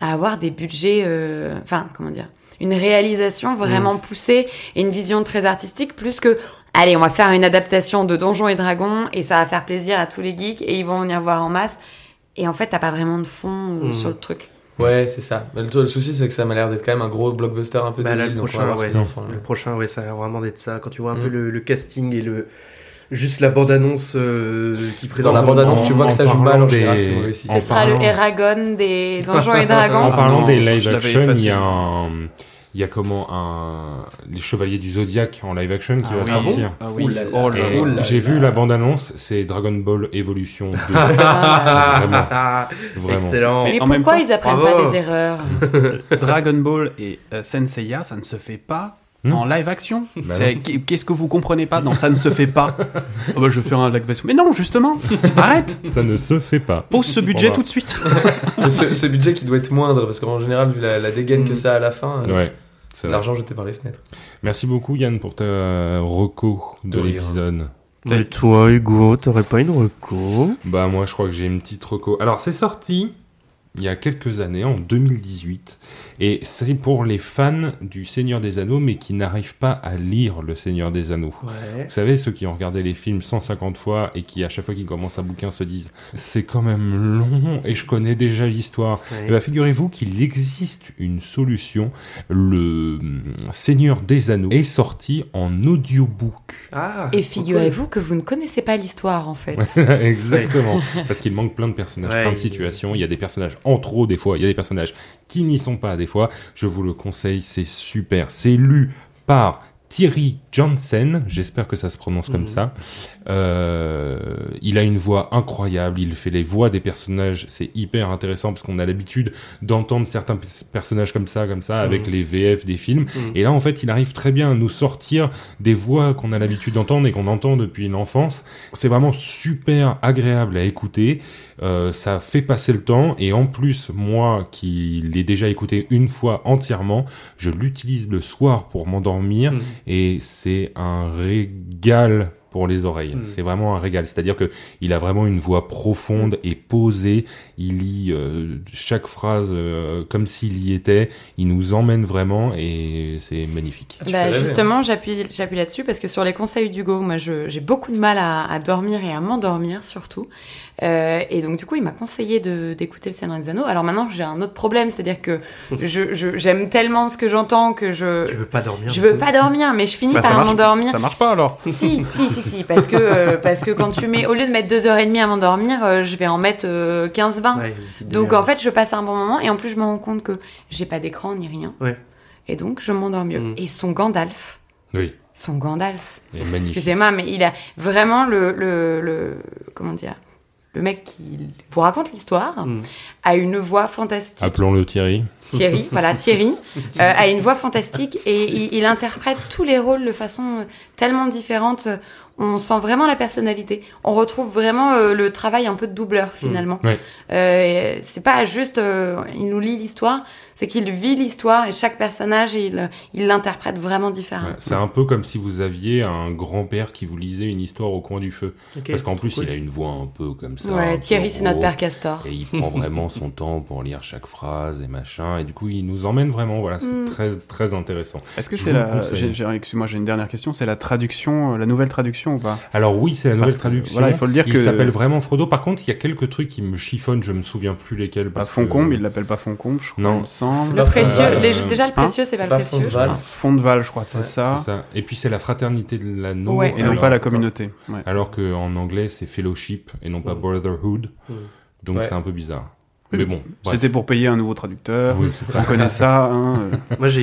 à avoir des budgets. euh, Enfin, comment dire une réalisation vraiment poussée et une vision très artistique, plus que allez, on va faire une adaptation de Donjons et Dragons et ça va faire plaisir à tous les geeks et ils vont venir voir en masse. Et en fait, t'as pas vraiment de fond euh,
Mhm.
sur le truc.
Ouais, c'est ça. Mais le, le souci, c'est que ça m'a l'air d'être quand même un gros blockbuster un peu
Bah, là,
débile,
le
donc
prochain,
ce
ouais,
qu'ils en font.
le prochain, ouais, ça a l'air vraiment d'être ça. Quand tu vois un
Mm.
peu le, le casting et le juste la bande-annonce euh, qui
Dans
présente.
la bande-annonce, tu
en-
vois que
en
ça joue mal en
des-
général,
Ce
En
sera
parlant-
le Eragon des Donjons et
En
Dragons.
Ah
parlant des live action, il y a un. Il y a comment un. Les Chevaliers du Zodiac en live action qui
Ah
va
oui.
sortir.
Ah oui. Oh
j'ai vu la bande-annonce, c'est Dragon Ball Evolution 2.
Ah.
Vraiment.
Ah,
Vraiment.
Excellent.
Mais
Mais
en même
pourquoi
temps,
ils apprennent
bravo.
pas des erreurs?
Dragon Ball et euh, Senseiya, ça ne se fait pas
Non.
en live action?
Bah
Qu'est-ce que vous comprenez pas? Dans ça ne se fait pas Oh bah, Je vais faire un live action. Mais non, justement, arrête
Ça ne se fait pas.
Pose ce budget tout de suite.
Ce, ce budget qui doit être moindre, parce qu'en général, vu la, la dégaine que
Mm.
ça a à la fin, euh,
Ouais. C'est vrai.
l'argent jeté par les fenêtres.
Merci beaucoup Yann pour ta reco de l'épisode.
Et toi, Hugo, t'aurais pas une reco?
Bah moi je crois que j'ai une petite reco. Alors c'est sorti il y a quelques années, en 2018, et c'est pour les fans du Seigneur des Anneaux, mais qui n'arrivent pas à lire le Seigneur des Anneaux.
Ouais.
Vous savez, ceux qui ont regardé les films 150 fois et qui, à chaque fois qu'ils commencent un bouquin, se disent c'est quand même long et je connais déjà l'histoire. Eh ben, figurez-vous qu'il existe une solution. Le hum, Seigneur des Anneaux est sorti en audiobook.
Ah,
Et figurez-vous que vous ne connaissez pas l'histoire en fait.
Exactement. Parce qu'il manque plein de personnages,
Ouais,
plein de situations. Il y a des personnages en trop des fois, il y a des personnages qui n'y sont pas des fois. Je vous le conseille, c'est super. C'est lu par Thierry Jansen, j'espère que ça se prononce comme
Mhm.
ça. Euh, il a une voix incroyable, il fait les voix des personnages, c'est hyper intéressant parce qu'on a l'habitude d'entendre certains personnages comme ça, comme ça, avec
Mhm.
les VF des films.
Mhm.
Et là, en fait, il arrive très bien à nous sortir des voix qu'on a l'habitude d'entendre et qu'on entend depuis l'enfance. C'est vraiment super agréable à écouter. Euh, ça fait passer le temps et en plus, moi qui l'ai déjà écouté une fois entièrement, je l'utilise le soir pour m'endormir
Mhm.
et c'est un régal pour les oreilles.
Mm.
C'est vraiment un régal. C'est-à-dire que il a vraiment une voix profonde et posée. Il lit euh, chaque phrase euh, comme s'il y était. Il nous emmène vraiment et c'est magnifique.
Bah,
rêver,
justement, j'appuie, j'appuie là-dessus parce que sur les conseils d'Hugo, moi, je- j'ai beaucoup de mal à, à dormir et à m'endormir surtout. Euh, et donc, du coup, il m'a conseillé de, d'écouter le Seigneur des Anneaux. Alors maintenant, j'ai un autre problème, c'est-à-dire que je, je- j'aime tellement ce que j'entends que je,
Tu veux pas dormir
je veux pas dormir, mais je finis
Bah,
par m'endormir.
Ça marche pas alors.
Si, si, si, si, parce que, euh, parce que quand tu mets, au lieu de mettre deux heures et demie à m'endormir, euh, je vais en mettre euh, 15-20.
Ouais, une petite
Donc en fait, je passe un bon moment et en plus, je me rends compte que j'ai pas d'écran ni rien.
Ouais.
Et donc, je m'endors mieux.
Mm.
Et son Gandalf,
Oui,
son Gandalf,
il est magnifique.
excusez-moi, mais il a vraiment le, le, le comment dire, le mec qui vous raconte l'histoire
Mm.
a une voix fantastique.
Appelons-le Thierry.
Thierry, voilà, Thierry, euh, a une voix fantastique et il, il interprète tous les rôles de façon euh, tellement différente. On sent vraiment la personnalité. On retrouve vraiment euh, le travail un peu de doubleur finalement.
Ouais.
Euh, c'est pas juste, euh, il nous lit l'histoire, c'est qu'il vit l'histoire et chaque personnage il il l'interprète vraiment différemment.
Ouais, c'est un peu comme si vous aviez un grand-père qui vous lisait une histoire au coin du feu. Parce qu'en plus,
cool.
il a une voix un peu comme ça.
Ouais, Thierry, c'est notre père Castor.
Et il prend vraiment son temps pour lire chaque phrase et machin. Et du coup, il nous emmène vraiment. Voilà, c'est
Mm.
très, très intéressant.
Est-ce que c'est la. Excuse-moi, j'ai une dernière question. C'est la traduction, la nouvelle traduction ou pas?
Alors oui, c'est la nouvelle
Parce que,
traduction.
voilà, il faut le dire
il
que-
s'appelle vraiment Frodo. Par contre, il y a quelques trucs qui me chiffonnent. Je me souviens plus lesquels.
Pas
Parce
Foncombe,
que...
il l'appelle pas Foncombe, je crois,
Non.
il me semble.
C'est
Le précieux,
Euh,
les- déjà le
hein
précieux, c'est pas
C'est
le
pas
précieux.
Fondval.
crois.
Fond de Val, je crois, c'est
Ouais,
ça.
Et puis c'est la fraternité de l'anneau.
Ouais.
Et non
alors-
pas la communauté. Ouais.
Alors qu'en anglais, c'est fellowship et non pas
Mm.
brotherhood.
Mm.
Donc c'est un peu bizarre. Mais bon.
C'était pour payer un nouveau traducteur.
Oui, c'est ça.
On connaît ça. Hein. euh.
Moi, j'ai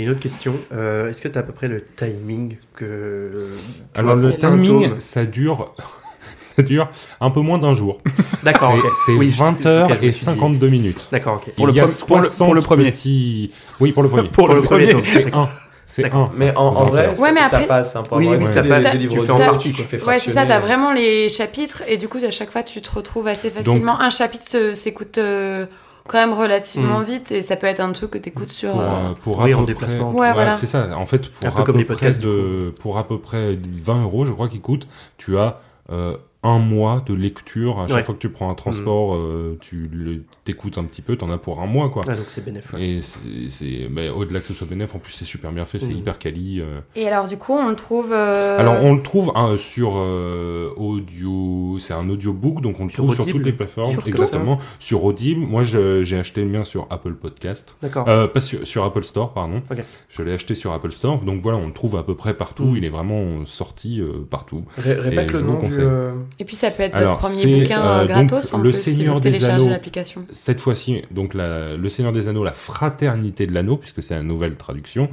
une, autre question. Euh, Est-ce que tu as à peu près le timing que. tu
Alors le timing, ça dure, ça dure un peu moins d'un jour.
D'accord,
C'est-
ok.
C'est
Oui, je-
20
c'est-
heures
ok, je me
et
suis dit-
52 minutes.
D'accord, ok.
Pour
Il
le
y a
pre- pour le-
60
pour le premier.
petits- Oui, pour le premier.
Pour le premier.
C'est un. C'est
D'accord.
un.
Mais en, en
20
vrai, ça,
Ouais, mais
ça
après-
passe. Hein, pour
Oui,
avoir
oui,
écouté
ça
des-
passe,
des
tu
livres
fais en partie, quoi.
fait
Ouais, c'est ça, t'as vraiment les chapitres, et du coup, à chaque fois, tu te retrouves assez facilement. Un chapitre s'écoute euh, quand même relativement
Mm.
vite, et ça peut être un truc que t'écoutes sur.
Pour,
euh,
euh, pour
Oui, en
peu
déplacement.
près-
Ouais, voilà.
C'est ça. En fait, pour
Un peu
à
comme
peu
les
près
podcasts,
de, pour à peu près 20 euros, je crois qu'il coûte, tu as euh, un mois de lecture. À chaque
Ouais.
fois que tu prends un transport, euh, tu le- t'écoutes un petit peu, t'en as pour un mois, quoi.
Ah, donc c'est bénéfique.
Et c'est, au-delà que ce soit bénéf, en plus c'est super bien fait, c'est
Mhm.
hyper quali. euh.
Et alors, du coup, on le trouve. euh,
Alors on le trouve hein, sur euh, audio, c'est un audiobook, donc on le
Sur
trouve sur toutes les plateformes,
Sur
exactement. Sur Audible, moi je- j'ai acheté le mien sur Apple Podcast,
D'accord.
euh, pas sur, sur Apple Store, pardon.
Ok.
Je l'ai acheté sur Apple Store, donc voilà, on le trouve à peu près partout.
Mhm.
Il est vraiment sorti euh, partout.
Ré- répète le nom du. euh,
Et puis, ça peut être
Alors,
votre premier bouquin gratos
donc,
en
Le
plus, si
Seigneur
vous
des Anneaux.
l'application.
Cette fois-ci, donc la- le Seigneur des Anneaux, la fraternité de l'anneau, puisque c'est la nouvelle traduction,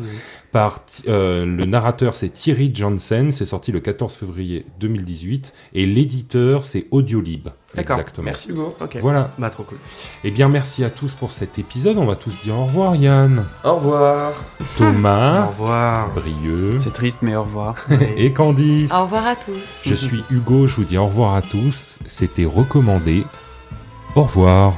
par euh, le narrateur c'est Thierry Jansen, c'est sorti le 14 février 2018, et l'éditeur c'est Audiolib.
D'accord.
Exactement.
Merci Hugo.
Ok.
Voilà.
Bah, trop cool.
Eh bien, merci à tous pour cet épisode. On va tous dire au revoir, Yann,
Au revoir.
Au
Thomas,
revoir.
Brieux
C'est triste, mais au revoir.
et Candice.
Au revoir à tous.
Je suis Hugo, je vous dis au revoir à tous. C'était recommandé. Au revoir.